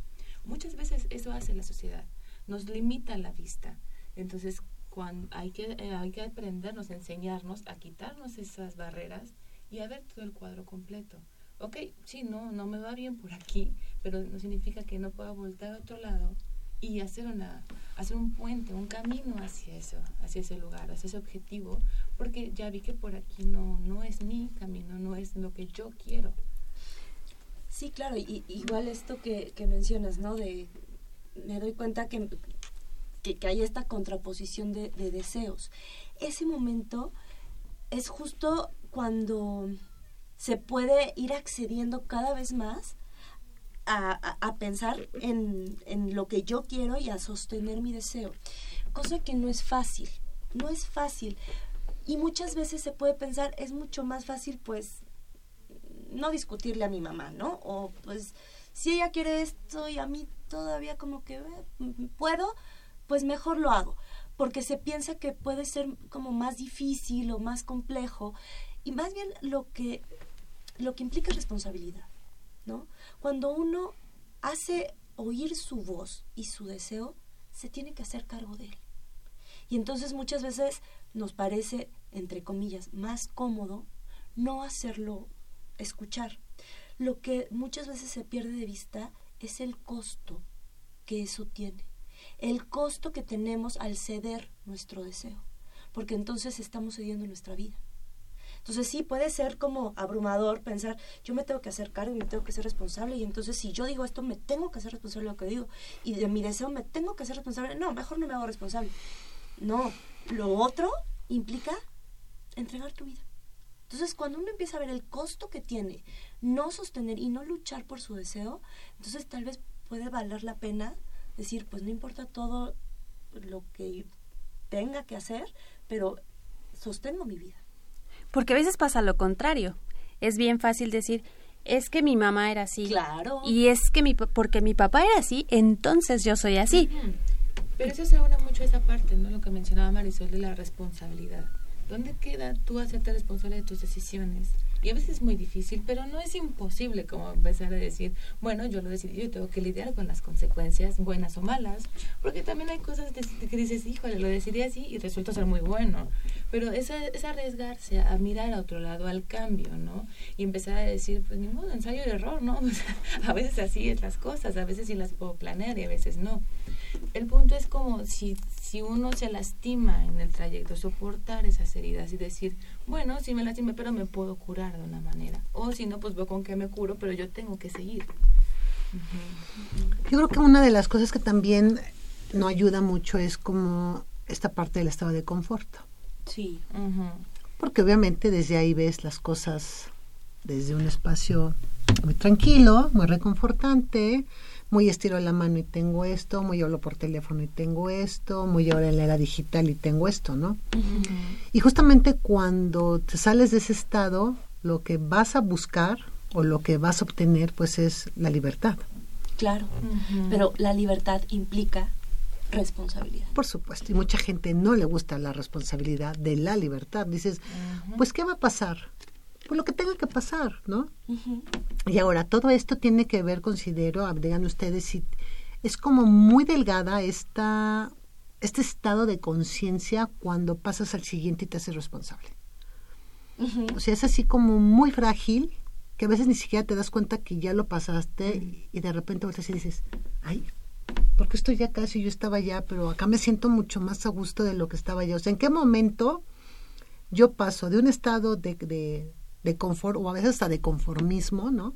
D: Muchas veces eso hace la sociedad, nos limita la vista. Entonces, cuando hay que, eh, hay que aprendernos, enseñarnos a quitarnos esas barreras y a ver todo el cuadro completo. Ok, sí, no, no me va bien por aquí, pero no significa que no pueda voltar a otro lado y hacer una hacer un puente, un camino hacia eso, hacia ese lugar, hacia ese objetivo, porque ya vi que por aquí no no es mi camino, no es lo que yo quiero.
C: Sí, claro, y, igual esto que, que mencionas, ¿no? De me doy cuenta que, que, hay esta contraposición de, de deseos. Ese momento es justo cuando se puede ir accediendo cada vez más a, pensar en, en, lo que yo quiero y a sostener mi deseo. Cosa que no es fácil, no es fácil. Y muchas veces se puede pensar, es mucho más fácil pues no discutirle a mi mamá, ¿no? O pues si ella quiere esto y a mí todavía como que eh, puedo, pues mejor lo hago. Porque se piensa que puede ser como más difícil o más complejo. Y más bien lo que, lo que implica responsabilidad. ¿no? Cuando uno hace oír su voz y su deseo, se tiene que hacer cargo de él. Y entonces muchas veces nos parece, entre comillas, más cómodo no hacerlo escuchar. Lo que muchas veces se pierde de vista es el costo que eso tiene, el costo que tenemos al ceder nuestro deseo, porque entonces estamos cediendo nuestra vida. Entonces sí puede ser como abrumador pensar, yo me tengo que hacer cargo y me tengo que ser responsable y entonces si yo digo esto me tengo que hacer responsable de lo que digo y de mi deseo me tengo que hacer responsable. No, mejor no me hago responsable. No, lo otro implica entregar tu vida. Entonces, cuando uno empieza a ver el costo que tiene no sostener y no luchar por su deseo, entonces tal vez puede valer la pena decir, pues no importa todo lo que tenga que hacer, pero sostengo mi vida.
A: Porque a veces pasa lo contrario. Es bien fácil decir, es que mi mamá era así.
C: Claro.
A: Y es que mi, porque mi papá era así, entonces yo soy así.
D: Pero eso se une mucho a esa parte, ¿no? Lo que mencionaba Marisol de la responsabilidad. ¿Dónde queda tú hacerte responsable de tus decisiones? Y a veces es muy difícil, pero no es imposible como empezar a decir, bueno, yo lo decidí, yo tengo que lidiar con las consecuencias, buenas o malas, porque también hay cosas que dices, híjole, lo decidí así y resulta ser muy bueno. Pero es, es arriesgarse a mirar a otro lado, al cambio, ¿no? Y empezar a decir, pues ni modo, ensayo y error, ¿no? a veces así es las cosas, a veces sí las puedo planear y a veces no. El punto es como si, si uno se lastima en el trayecto, soportar esas heridas y decir, bueno, sí me lastimé, pero me puedo curar de una manera. O si no, pues veo con qué me curo, pero yo tengo que seguir.
B: Yo creo que una de las cosas que también no ayuda mucho es como esta parte del estado de confort.
C: Sí.
B: Porque obviamente desde ahí ves las cosas desde un espacio muy tranquilo, muy reconfortante, muy estiro la mano y tengo esto, muy hablo por teléfono y tengo esto, muy ahora en la era digital y tengo esto, ¿no? Y justamente cuando te sales de ese estado, lo que vas a buscar o lo que vas a obtener, pues es la libertad.
C: Claro, pero la libertad implica responsabilidad.
B: Por supuesto, y mucha gente no le gusta la responsabilidad de la libertad. Dices, pues ¿qué va a pasar? Pues lo que tenga que pasar, ¿no? Y ahora, todo esto tiene que ver, considero, digan ustedes, si es como muy delgada esta, este estado de conciencia cuando pasas al siguiente y te haces responsable. O sea, es así como muy frágil, que a veces ni siquiera te das cuenta que ya lo pasaste y de repente volteas y dices, ay, porque estoy acá si yo estaba allá, pero acá me siento mucho más a gusto de lo que estaba allá. O sea, ¿en qué momento yo paso de un estado de, de confort o a veces hasta de conformismo, ¿no?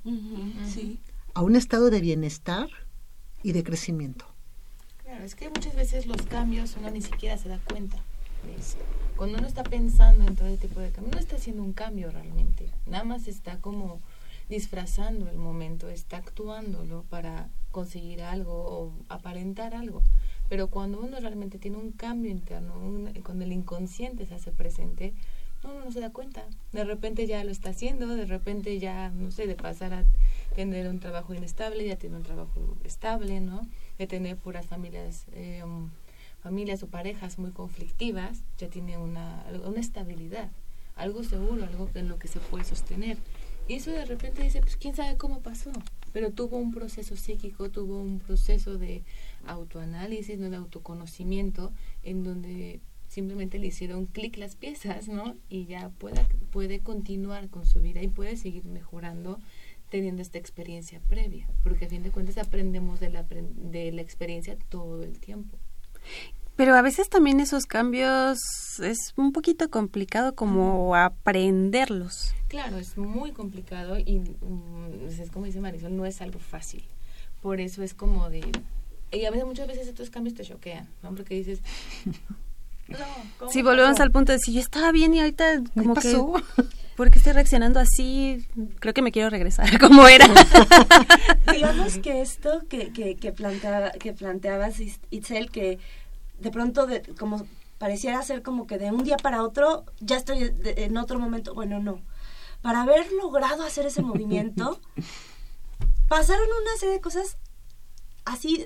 C: Sí.
B: A un estado de bienestar y de crecimiento.
D: Claro, es que muchas veces los cambios uno ni siquiera se da cuenta de eso. Cuando uno está pensando en todo este tipo de cambios, no está haciendo un cambio realmente. Nada más está como disfrazando el momento, está actuándolo para conseguir algo o aparentar algo. Pero cuando uno realmente tiene un cambio interno, cuando el inconsciente se hace presente, no, no se da cuenta. De repente ya lo está haciendo, de repente ya, no sé, de pasar a tener un trabajo inestable, ya tiene un trabajo estable, ¿no? De tener puras familias, eh, familias o parejas muy conflictivas, ya tiene una, una estabilidad, algo seguro, algo en lo que se puede sostener. Y eso de repente dice, pues quién sabe cómo pasó, pero tuvo un proceso psíquico, tuvo un proceso de autoanálisis, de autoconocimiento, en donde simplemente le hicieron clic las piezas, ¿no? Y ya pueda, puede continuar con su vida y puede seguir mejorando teniendo esta experiencia previa, porque a fin de cuentas aprendemos de la, de la experiencia todo el tiempo.
A: Pero a veces también esos cambios es un poquito complicado como aprenderlos.
D: Claro, es muy complicado y mm, es como dice Marisol, no es algo fácil. Por eso es como de... Y a veces, muchas veces estos cambios te choquean, ¿no? Porque dices,
A: si volvemos al punto de si yo estaba bien y ahorita como que ¿por qué estoy reaccionando así? Creo que me quiero regresar como era.
C: Digamos que esto que, que, que, planteaba, que planteabas, Itzel, que de pronto de, como pareciera ser como que de un día para otro ya estoy en otro momento. Bueno, no. Para haber logrado hacer ese movimiento, pasaron una serie de cosas así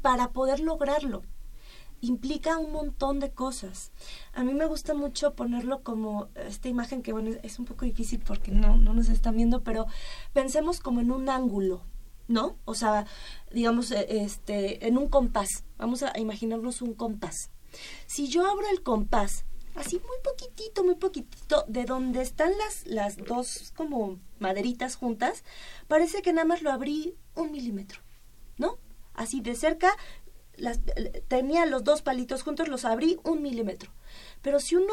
C: para poder lograrlo implica un montón de cosas. A mí me gusta mucho ponerlo como esta imagen que, bueno, es un poco difícil porque no, no nos están viendo, pero pensemos como en un ángulo, ¿no? O sea, digamos, e, este, en un compás. Vamos a imaginarnos un compás. Si yo abro el compás, así muy poquitito, muy poquitito, de donde están las, las dos como maderitas juntas, parece que nada más lo abrí un milímetro, ¿no? Así de cerca las, tenía los dos palitos juntos, los abrí un milímetro. Pero si uno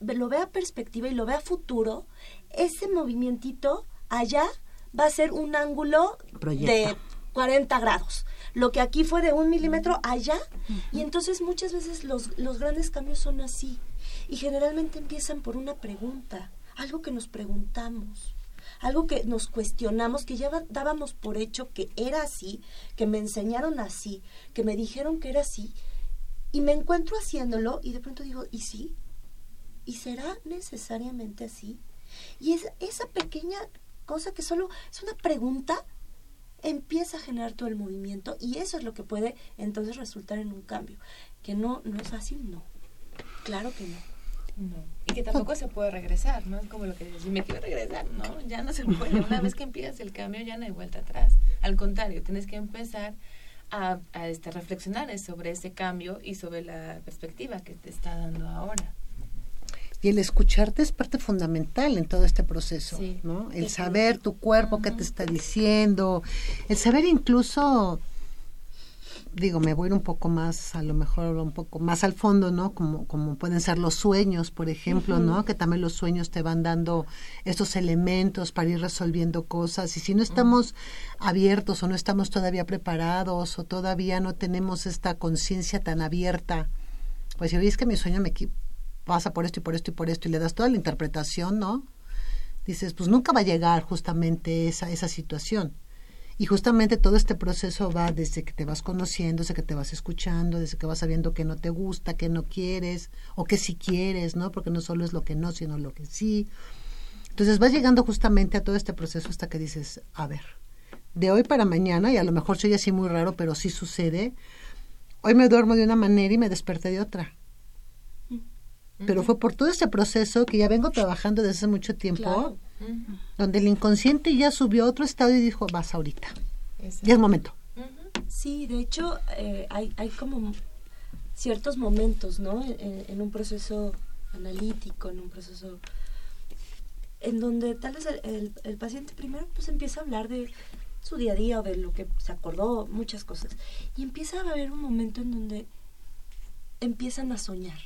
C: lo ve a perspectiva y lo ve a futuro, ese movimientito allá va a ser un ángulo de 40 grados. Lo que aquí fue de un milímetro allá. Y entonces muchas veces los, los grandes cambios son así. Y generalmente empiezan por una pregunta. algo que nos preguntamos, algo que nos cuestionamos, que ya dábamos por hecho que era así, que me enseñaron así, que me dijeron que era así, y me encuentro haciéndolo y de pronto digo, ¿y sí? ¿Y será necesariamente así? Y es esa pequeña cosa que solo es una pregunta empieza a generar todo el movimiento y eso es lo que puede entonces resultar en un cambio. Que no, no es fácil, no. Claro que no.
D: No. Y que tampoco se puede regresar, ¿no? Es como lo que dices, si me quiero regresar, no, ya no se puede. Una vez que empiezas el cambio ya no hay vuelta atrás. Al contrario, tienes que empezar a, a este, reflexionar sobre ese cambio y sobre la perspectiva que te está dando ahora.
B: Y el escucharte es parte fundamental en todo este proceso, ¿no? El saber tu cuerpo, qué te está diciendo, el saber incluso digo, me voy a ir un poco más, a lo mejor un poco más al fondo, ¿no? Como, como pueden ser los sueños, por ejemplo, ¿no? Que también los sueños te van dando estos elementos para ir resolviendo cosas. Y si no estamos abiertos o no estamos todavía preparados o todavía no tenemos esta conciencia tan abierta, pues si es que mi sueño me pasa por esto y por esto y por esto y le das toda la interpretación, ¿no? Dices, pues nunca va a llegar justamente esa, esa situación. Y justamente todo este proceso va desde que te vas conociendo, desde que te vas escuchando, desde que vas sabiendo que no te gusta, que no quieres, o que sí quieres, ¿no? Porque no solo es lo que no, sino lo que sí. Entonces vas llegando justamente a todo este proceso hasta que dices, a ver, de hoy para mañana, y a lo mejor soy así muy raro, pero sí sucede, hoy me duermo de una manera y me desperté de otra. Pero fue por todo este proceso que ya vengo trabajando desde hace mucho tiempo donde el inconsciente ya subió a otro estado y dijo, vas ahorita. Ya es momento.
C: Sí, de hecho, eh, hay, hay como ciertos momentos, ¿no? En, un proceso analítico, en un proceso en donde tal vez el, el, paciente primero pues empieza a hablar de su día a día o de lo que se acordó, muchas cosas. Y empieza a haber un momento en donde empiezan a soñar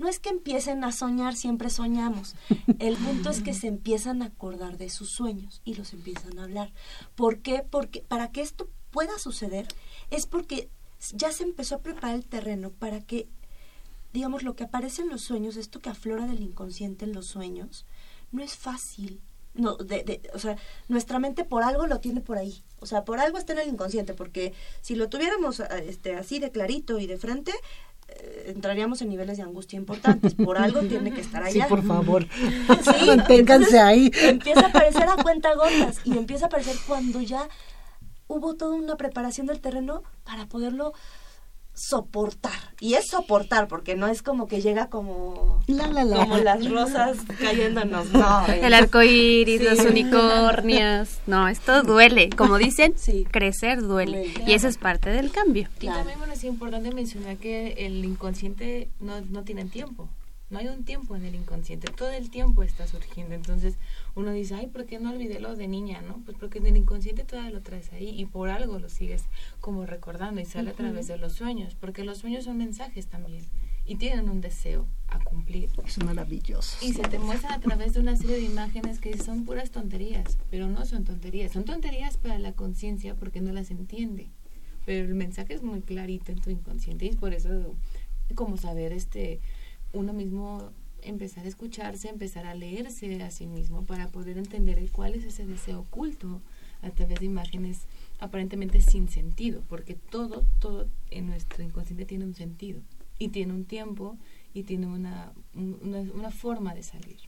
C: no es que empiecen a soñar, siempre soñamos. El punto es que se empiezan a acordar de sus sueños y los empiezan a hablar. ¿Por qué? Porque para que esto pueda suceder es porque ya se empezó a preparar el terreno para que, digamos, lo que aparece en los sueños, esto que aflora del inconsciente en los sueños, no es fácil. No, de, o sea, nuestra mente por algo lo tiene por ahí. O sea, por algo está en el inconsciente, porque si lo tuviéramos este, así de clarito y de frente, eh, entraríamos en niveles de angustia importantes. Por algo tiene que estar allá.
B: Sí, por favor. Manténganse ahí.
C: Empieza a aparecer a cuenta gotas y empieza a aparecer cuando ya hubo toda una preparación del terreno para poderlo soportar. Y es soportar, porque no es como que llega como, como las rosas cayéndonos. No,
A: El arco iris, los unicornios. No, esto duele. Como dicen, crecer duele. Y eso es parte del cambio.
D: Y también bueno, es importante mencionar que el inconsciente no, no tiene tiempo. No hay un tiempo en el inconsciente, todo el tiempo está surgiendo. Entonces uno dice, ay, ¿por qué no olvidé lo de niña? no Pues porque en el inconsciente todavía lo traes ahí y por algo lo sigues como recordando y sale a través de los sueños, porque los sueños son mensajes también y tienen un deseo a cumplir.
B: Es maravilloso.
D: Y se te muestran a través de una serie de imágenes que son puras tonterías, pero no son tonterías. Son tonterías para la conciencia porque no las entiende. Pero el mensaje es muy clarito en tu inconsciente y es por eso como saber este uno mismo empezar a escucharse, empezar a leerse a sí mismo para poder entender cuál es ese deseo oculto a través de imágenes aparentemente sin sentido, porque todo, todo en nuestro inconsciente tiene un sentido y tiene un tiempo y tiene una, una, forma de salir.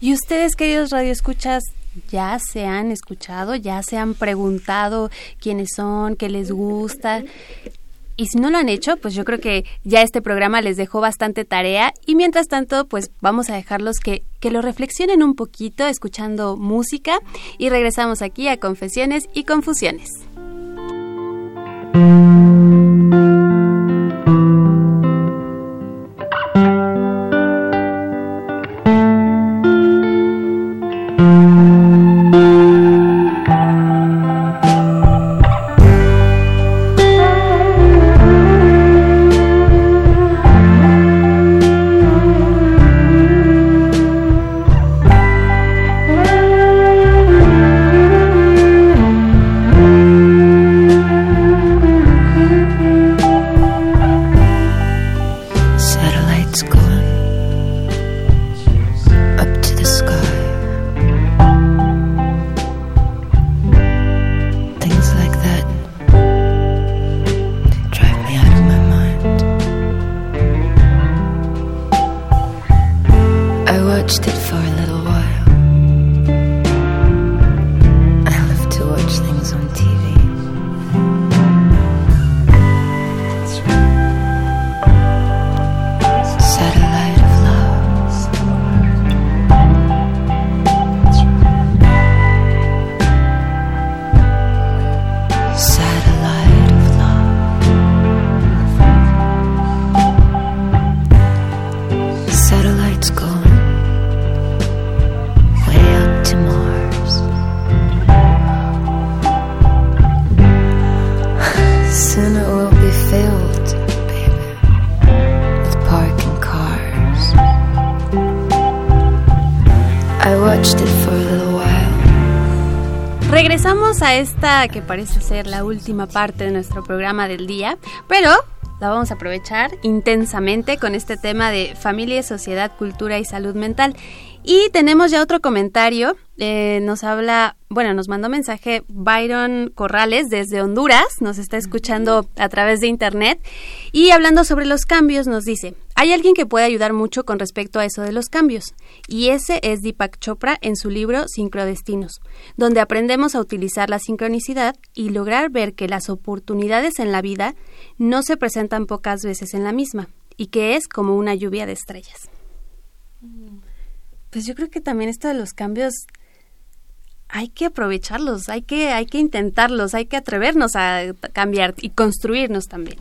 A: Y ustedes, queridos radioescuchas, ya se han escuchado, ya se han preguntado quiénes son, qué les gusta. Y si no lo han hecho, pues yo creo que ya este programa les dejó bastante tarea y mientras tanto, pues vamos a dejarlos que, que lo reflexionen un poquito escuchando música y regresamos aquí a Confesiones y Confusiones. Que parece ser la última parte de nuestro programa del día, pero la vamos a aprovechar intensamente con este tema de familia, sociedad, cultura y salud mental. Y tenemos ya otro comentario. Eh, nos habla, bueno, nos mandó mensaje Byron Corrales desde Honduras. Nos está escuchando a través de internet. Y hablando sobre los cambios, nos dice: Hay alguien que puede ayudar mucho con respecto a eso de los cambios. Y ese es Deepak Chopra en su libro Sincrodestinos, donde aprendemos a utilizar la sincronicidad y lograr ver que las oportunidades en la vida no se presentan pocas veces en la misma y que es como una lluvia de estrellas. Pues yo creo que también esto de los cambios hay que aprovecharlos, hay que, hay que intentarlos, hay que atrevernos a cambiar y construirnos también.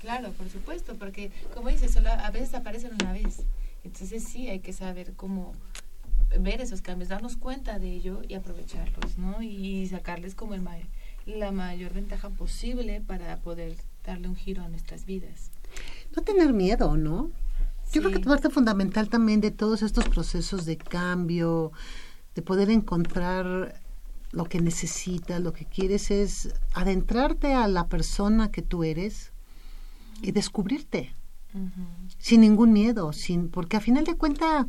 D: Claro, por supuesto, porque como dices, solo a veces aparecen una vez. Entonces sí, hay que saber cómo ver esos cambios, darnos cuenta de ello y aprovecharlos, ¿no? Y sacarles como el la mayor ventaja posible para poder darle un giro a nuestras vidas.
B: No tener miedo, ¿no? Yo creo que parte fundamental también de todos estos procesos de cambio, de poder encontrar lo que necesitas, lo que quieres es adentrarte a la persona que tú eres y descubrirte sin ningún miedo, sin porque a final de cuentas,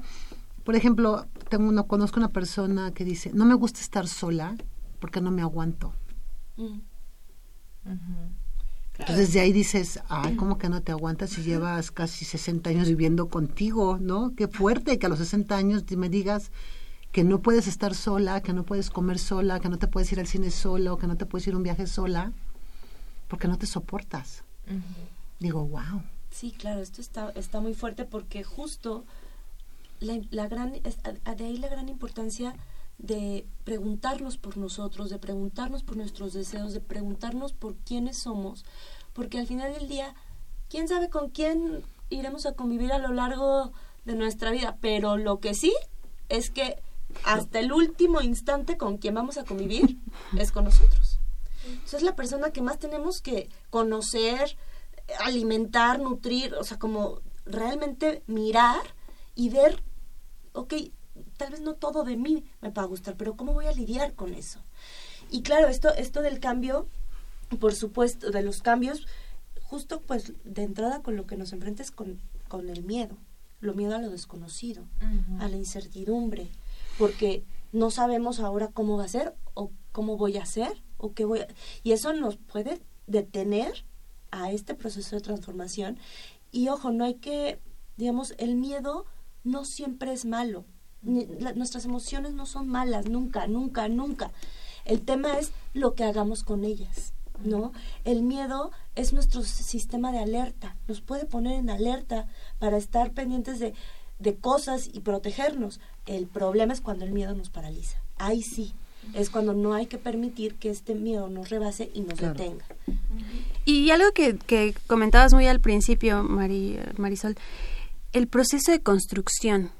B: por ejemplo, tengo uno conozco una persona que dice no me gusta estar sola porque no me aguanto. Mm. Entonces de ahí dices, ay, ¿cómo que no te aguantas si llevas casi 60 años viviendo contigo, ¿no? Qué fuerte que a los 60 años me digas que no puedes estar sola, que no puedes comer sola, que no te puedes ir al cine solo, que no te puedes ir a un viaje sola, porque no te soportas. Digo, wow.
C: Sí, claro, esto está, está muy fuerte porque justo la, la gran, de ahí la gran importancia de preguntarnos por nosotros, de preguntarnos por nuestros deseos, de preguntarnos por quiénes somos, porque al final del día, quién sabe con quién iremos a convivir a lo largo de nuestra vida, pero lo que sí es que hasta el último instante con quien vamos a convivir es con nosotros. Esa es la persona que más tenemos que conocer, alimentar, nutrir, o sea, como realmente mirar y ver, ok, tal vez no todo de mí me va a gustar, pero ¿cómo voy a lidiar con eso? Y claro, esto, esto del cambio, por supuesto, de los cambios, justo pues de entrada con lo que nos enfrentes con, con el miedo, lo miedo a lo desconocido, a la incertidumbre, porque no sabemos ahora cómo va a ser o cómo voy a hacer o qué voy a... Y eso nos puede detener a este proceso de transformación. Y ojo, no hay que, digamos, el miedo no siempre es malo nuestras emociones no son malas, nunca, nunca, nunca. El tema es lo que hagamos con ellas, ¿no? El miedo es nuestro sistema de alerta, nos puede poner en alerta para estar pendientes de, de cosas y protegernos. El problema es cuando el miedo nos paraliza. Ahí sí, es cuando no hay que permitir que este miedo nos rebase y nos detenga.
A: Y algo que, que comentabas muy al principio, Marisol, el proceso de construcción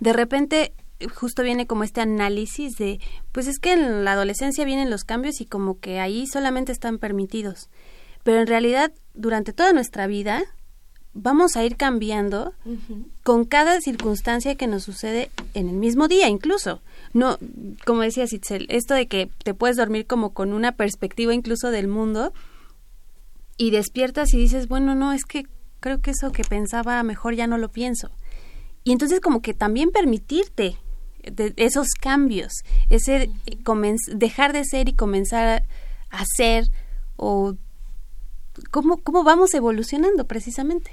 A: de repente justo viene como este análisis de, pues es que en la adolescencia vienen los cambios y como que ahí solamente están permitidos. Pero en realidad, durante toda nuestra vida, vamos a ir cambiando con cada circunstancia que nos sucede en el mismo día, incluso. No, como decía Sitzel, esto de que te puedes dormir como con una perspectiva incluso del mundo y despiertas y dices, bueno, no, es que creo que eso que pensaba mejor ya no lo pienso. Y entonces como que también permitirte esos cambios, ese dejar de ser y comenzar a ser o cómo, cómo vamos evolucionando precisamente.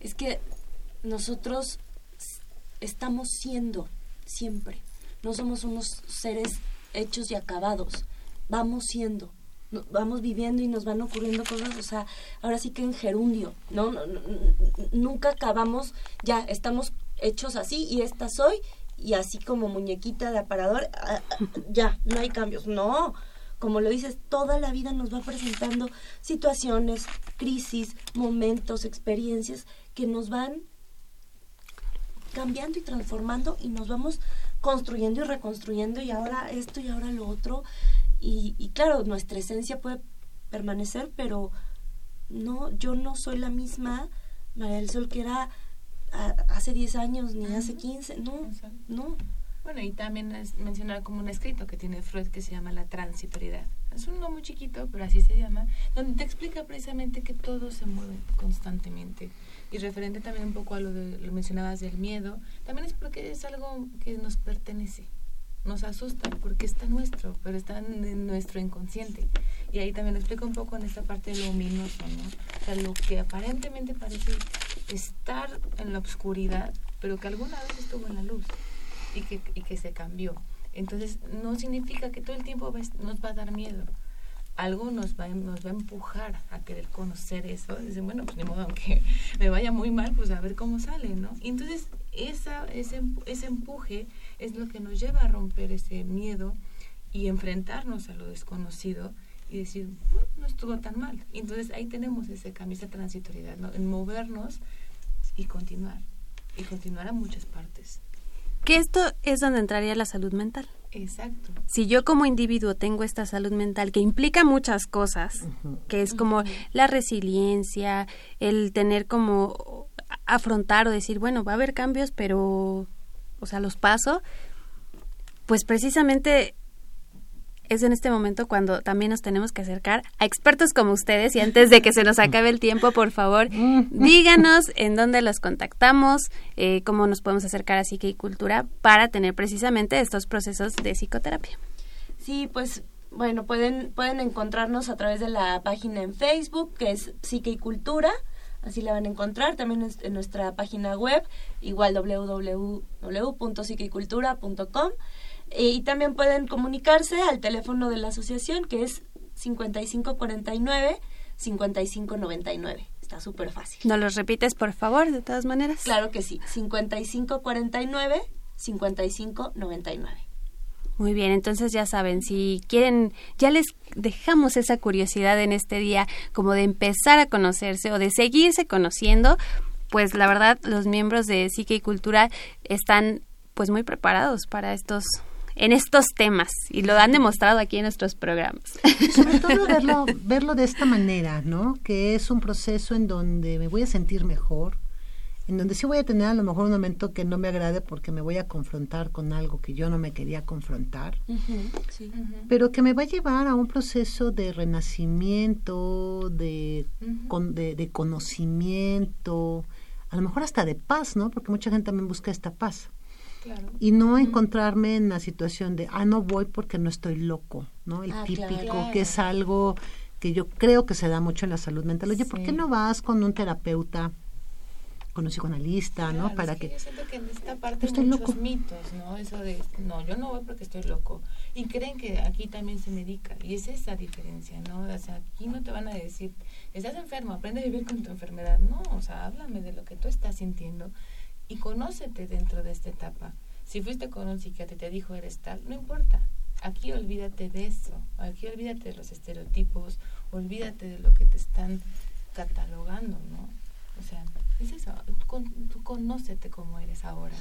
C: Es que nosotros estamos siendo siempre, no somos unos seres hechos y acabados, vamos siendo vamos viviendo y nos van ocurriendo cosas, o sea, ahora sí que en gerundio, ¿no? nunca acabamos, ya estamos hechos así y esta soy y así como muñequita de aparador, ah, ah, ya, no hay cambios, no. Como lo dices, toda la vida nos va presentando situaciones, crisis, momentos, experiencias que nos van cambiando y transformando y nos vamos construyendo y reconstruyendo y ahora esto y ahora lo otro y, claro, nuestra esencia puede permanecer, pero no, yo no soy la misma María del Sol que era hace 10 años ni hace 15, no, no.
D: Bueno, y también es mencionar como un escrito que tiene Freud que se llama la transitoriedad. Es un nombre muy chiquito, pero así se llama, donde te explica precisamente que todo se mueve constantemente. Y referente también un poco a lo, de, lo mencionabas del miedo, también es porque es algo que nos pertenece, nos asusta porque está nuestro, pero está en nuestro inconsciente. Y ahí también lo explico un poco en esta parte de lo ominoso, ¿no? O sea, lo que aparentemente parece estar en la oscuridad, pero que alguna vez estuvo en la luz y que, y que se cambió. Entonces, no significa que todo el tiempo nos va a dar miedo. Algo nos va, nos va a empujar a querer conocer eso. Dicen, bueno, pues ni modo, aunque me vaya muy mal, pues a ver cómo sale, ¿no? Y entonces, esa, ese, ese empuje es lo que nos lleva a romper ese miedo y enfrentarnos a lo desconocido y decir, bueno, no estuvo tan mal. Y entonces ahí tenemos ese cambio, esa transitoriedad, ¿no? En movernos y continuar. Y continuar a muchas partes.
A: Que esto es donde entraría la salud mental.
D: Exacto.
A: Si yo como individuo tengo esta salud mental que implica muchas cosas, que es como la resiliencia, el tener como afrontar o decir, bueno, va a haber cambios, pero, o sea, los paso, pues precisamente es en este momento cuando también nos tenemos que acercar a expertos como ustedes y antes de que se nos acabe el tiempo, por favor, díganos en dónde los contactamos, eh, cómo nos podemos acercar a Psique y Cultura para tener precisamente estos procesos de psicoterapia.
C: Sí, pues bueno, pueden, pueden encontrarnos a través de la página en Facebook, que es Psique y Cultura, así la van a encontrar, también en nuestra página web, igual www.psiqueicultura.com. Y también pueden comunicarse al teléfono de la asociación que es 5549-5599. Está súper fácil.
A: ¿No los repites, por favor, de todas maneras?
C: Claro que sí. 5549-5599.
A: Muy bien, entonces ya saben, si quieren, ya les dejamos esa curiosidad en este día como de empezar a conocerse o de seguirse conociendo, pues la verdad los miembros de Psique y Cultura están pues muy preparados para estos en estos temas y lo han demostrado aquí en nuestros programas.
B: Sobre todo verlo, verlo de esta manera, ¿no? Que es un proceso en donde me voy a sentir mejor, en donde sí voy a tener a lo mejor un momento que no me agrade porque me voy a confrontar con algo que yo no me quería confrontar, pero que me va a llevar a un proceso de renacimiento, de, de, de conocimiento, a lo mejor hasta de paz, ¿no? Porque mucha gente también busca esta paz. Y no encontrarme en la situación de, ah, no voy porque no estoy loco, ¿no? El ah, típico, que es algo que yo creo que se da mucho en la salud mental. Oye, ¿por qué no vas con un terapeuta? Con un psicoanalista, ¿no?
D: Para que, Yo siento que en esta parte hay muchos mitos, ¿no? Eso de, no, yo no voy porque estoy loco. Y creen que aquí también se medica. Y es esa diferencia, ¿no? O sea, aquí no te van a decir, estás enfermo, aprende a vivir con tu enfermedad. No, o sea, háblame de lo que tú estás sintiendo y conócete dentro de esta etapa. Si fuiste con un psiquiatra y te dijo eres tal, no importa. Aquí olvídate de eso. Aquí olvídate de los estereotipos, olvídate de lo que te están catalogando, ¿no? O sea, es eso. Tú, conócete como eres ahora.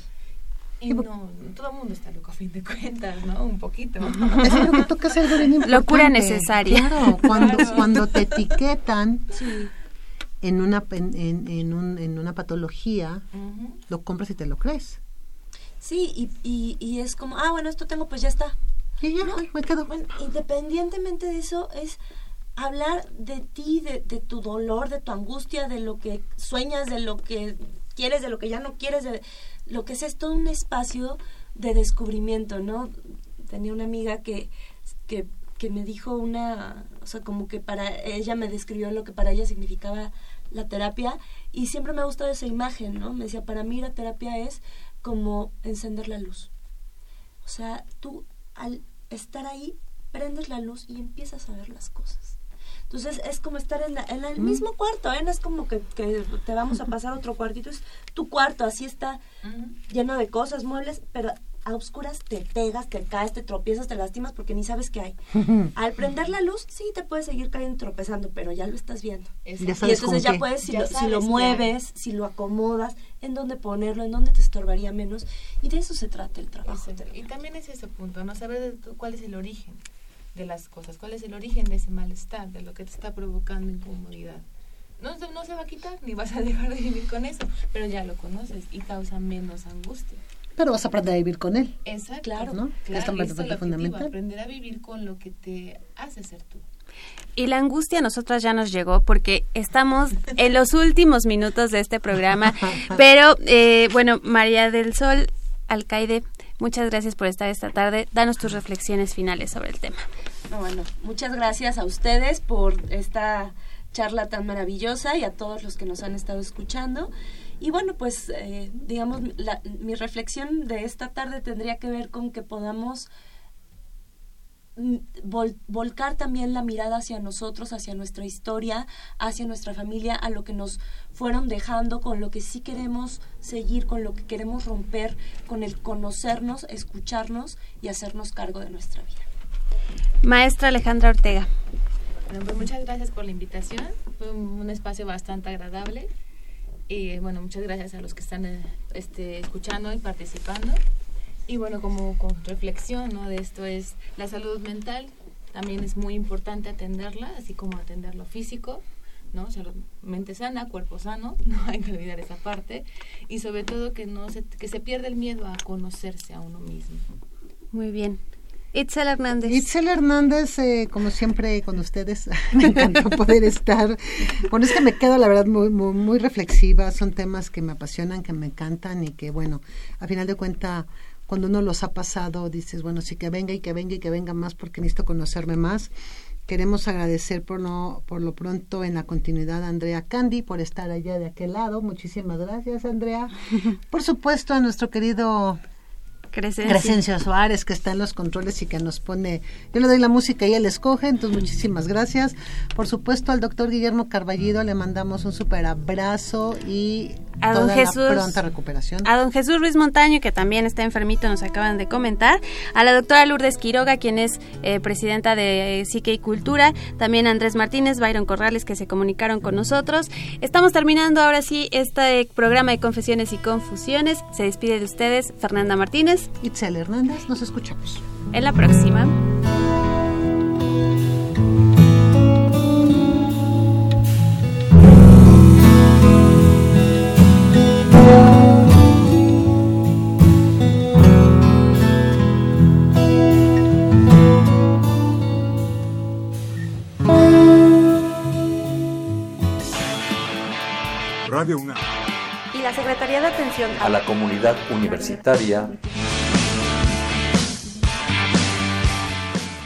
D: Y no, todo el mundo está loco a fin de cuentas, ¿no? Un poquito.
B: Es lo que toca hacer
A: Locura necesaria.
B: Claro, cuando, cuando te etiquetan, sí en una, en, en, un, en una patología, lo compras y te lo crees.
C: Sí, y, y, y, es como, ah, bueno, esto tengo, pues ya está.
B: Y ya, me quedo.
C: Bueno, independientemente de eso, es hablar de ti, de, tu dolor, de tu angustia, de lo que sueñas, de lo que quieres, de lo que ya no quieres, de lo que es, es todo un espacio de descubrimiento, ¿no? Tenía una amiga que, que, que me dijo una, o sea, como que para ella me describió lo que para ella significaba la terapia y siempre me ha gustado esa imagen, ¿no? Me decía, para mí la terapia es como encender la luz. O sea, tú al estar ahí prendes la luz y empiezas a ver las cosas. Entonces es como estar en, en el mismo cuarto, ¿eh? No es como que, que, te vamos a pasar otro cuartito, es tu cuarto, así está lleno de cosas, muebles, pero a oscuras te pegas, te caes, te tropiezas, te lastimas porque ni sabes qué hay. Al prender la luz, sí te puedes seguir cayendo tropezando, pero ya lo estás viendo. y entonces ya puedes, si, lo, si lo, mueves, si lo acomodas, en dónde ponerlo, en dónde te estorbaría menos. Y de eso se trata el trabajo.
D: y también es ese punto, no saber cuál es el origen de las cosas, cuál es el origen de ese malestar, de lo que te está provocando incomodidad. No, no se va a quitar, ni vas a dejar de vivir con eso, pero ya lo conoces y causa menos angustia
B: pero vas a aprender a vivir con él.
D: Exacto.
C: Claro,
B: ¿no?
D: Claro,
B: es parte fundamental.
D: aprender a vivir con lo que te hace ser tú.
A: Y la angustia a nosotras ya nos llegó porque estamos en los últimos minutos de este programa. Pero eh, bueno, María del Sol, alcaide, muchas gracias por estar esta tarde. Danos tus reflexiones finales sobre el tema.
C: No, bueno, muchas gracias a ustedes por esta charla tan maravillosa y a todos los que nos han estado escuchando. Y bueno, pues eh, digamos, mi reflexión de esta tarde tendría que ver con que podamos mm, vol- volcar también la mirada hacia nosotros, hacia nuestra historia, hacia nuestra familia, a lo que nos fueron dejando, con lo que sí queremos seguir, con lo que queremos romper, con el conocernos, escucharnos y hacernos cargo de nuestra vida.
A: Maestra Alejandra Ortega.
D: Bueno, pues muchas gracias por la invitación. Fue un, un espacio bastante agradable. Y bueno, muchas gracias a los que están eh, este, escuchando y participando. Y bueno, como con reflexión ¿no? de esto es la salud mental. También es muy importante atenderla, así como atender lo físico. ¿no? O sea, mente sana, cuerpo sano, no hay que olvidar esa parte. Y sobre todo que, no se, que se pierda el miedo a conocerse a uno mismo.
A: Muy bien. Itzel Hernández.
B: Itzel Hernández, eh, como siempre con ustedes, me encantó poder estar. Bueno, es que me quedo, la verdad, muy, muy, muy reflexiva. Son temas que me apasionan, que me encantan y que, bueno, a final de cuentas, cuando uno los ha pasado, dices, bueno, sí que venga y que venga y que venga más porque necesito conocerme más. Queremos agradecer por, no, por lo pronto en la continuidad a Andrea Candy por estar allá de aquel lado. Muchísimas gracias, Andrea. Por supuesto, a nuestro querido
A: Crescencia.
B: Crescencio Suárez, que está en los controles y que nos pone, yo le doy la música y él escoge, entonces muchísimas gracias. Por supuesto, al doctor Guillermo Carballido le mandamos un super abrazo y
A: A don
B: toda
A: Jesús.
B: la pronta recuperación.
A: A don Jesús Ruiz Montaño, que también está enfermito, nos acaban de comentar. A la doctora Lourdes Quiroga, quien es eh, presidenta de eh, Psique y Cultura. También a Andrés Martínez, Byron Corrales, que se comunicaron con nosotros. Estamos terminando ahora sí este programa de Confesiones y Confusiones. Se despide de ustedes Fernanda Martínez.
B: Itzel Hernández, nos escuchamos.
A: En la próxima.
E: Radio UNAM.
A: Y la Secretaría de Atención
F: a la comunidad universitaria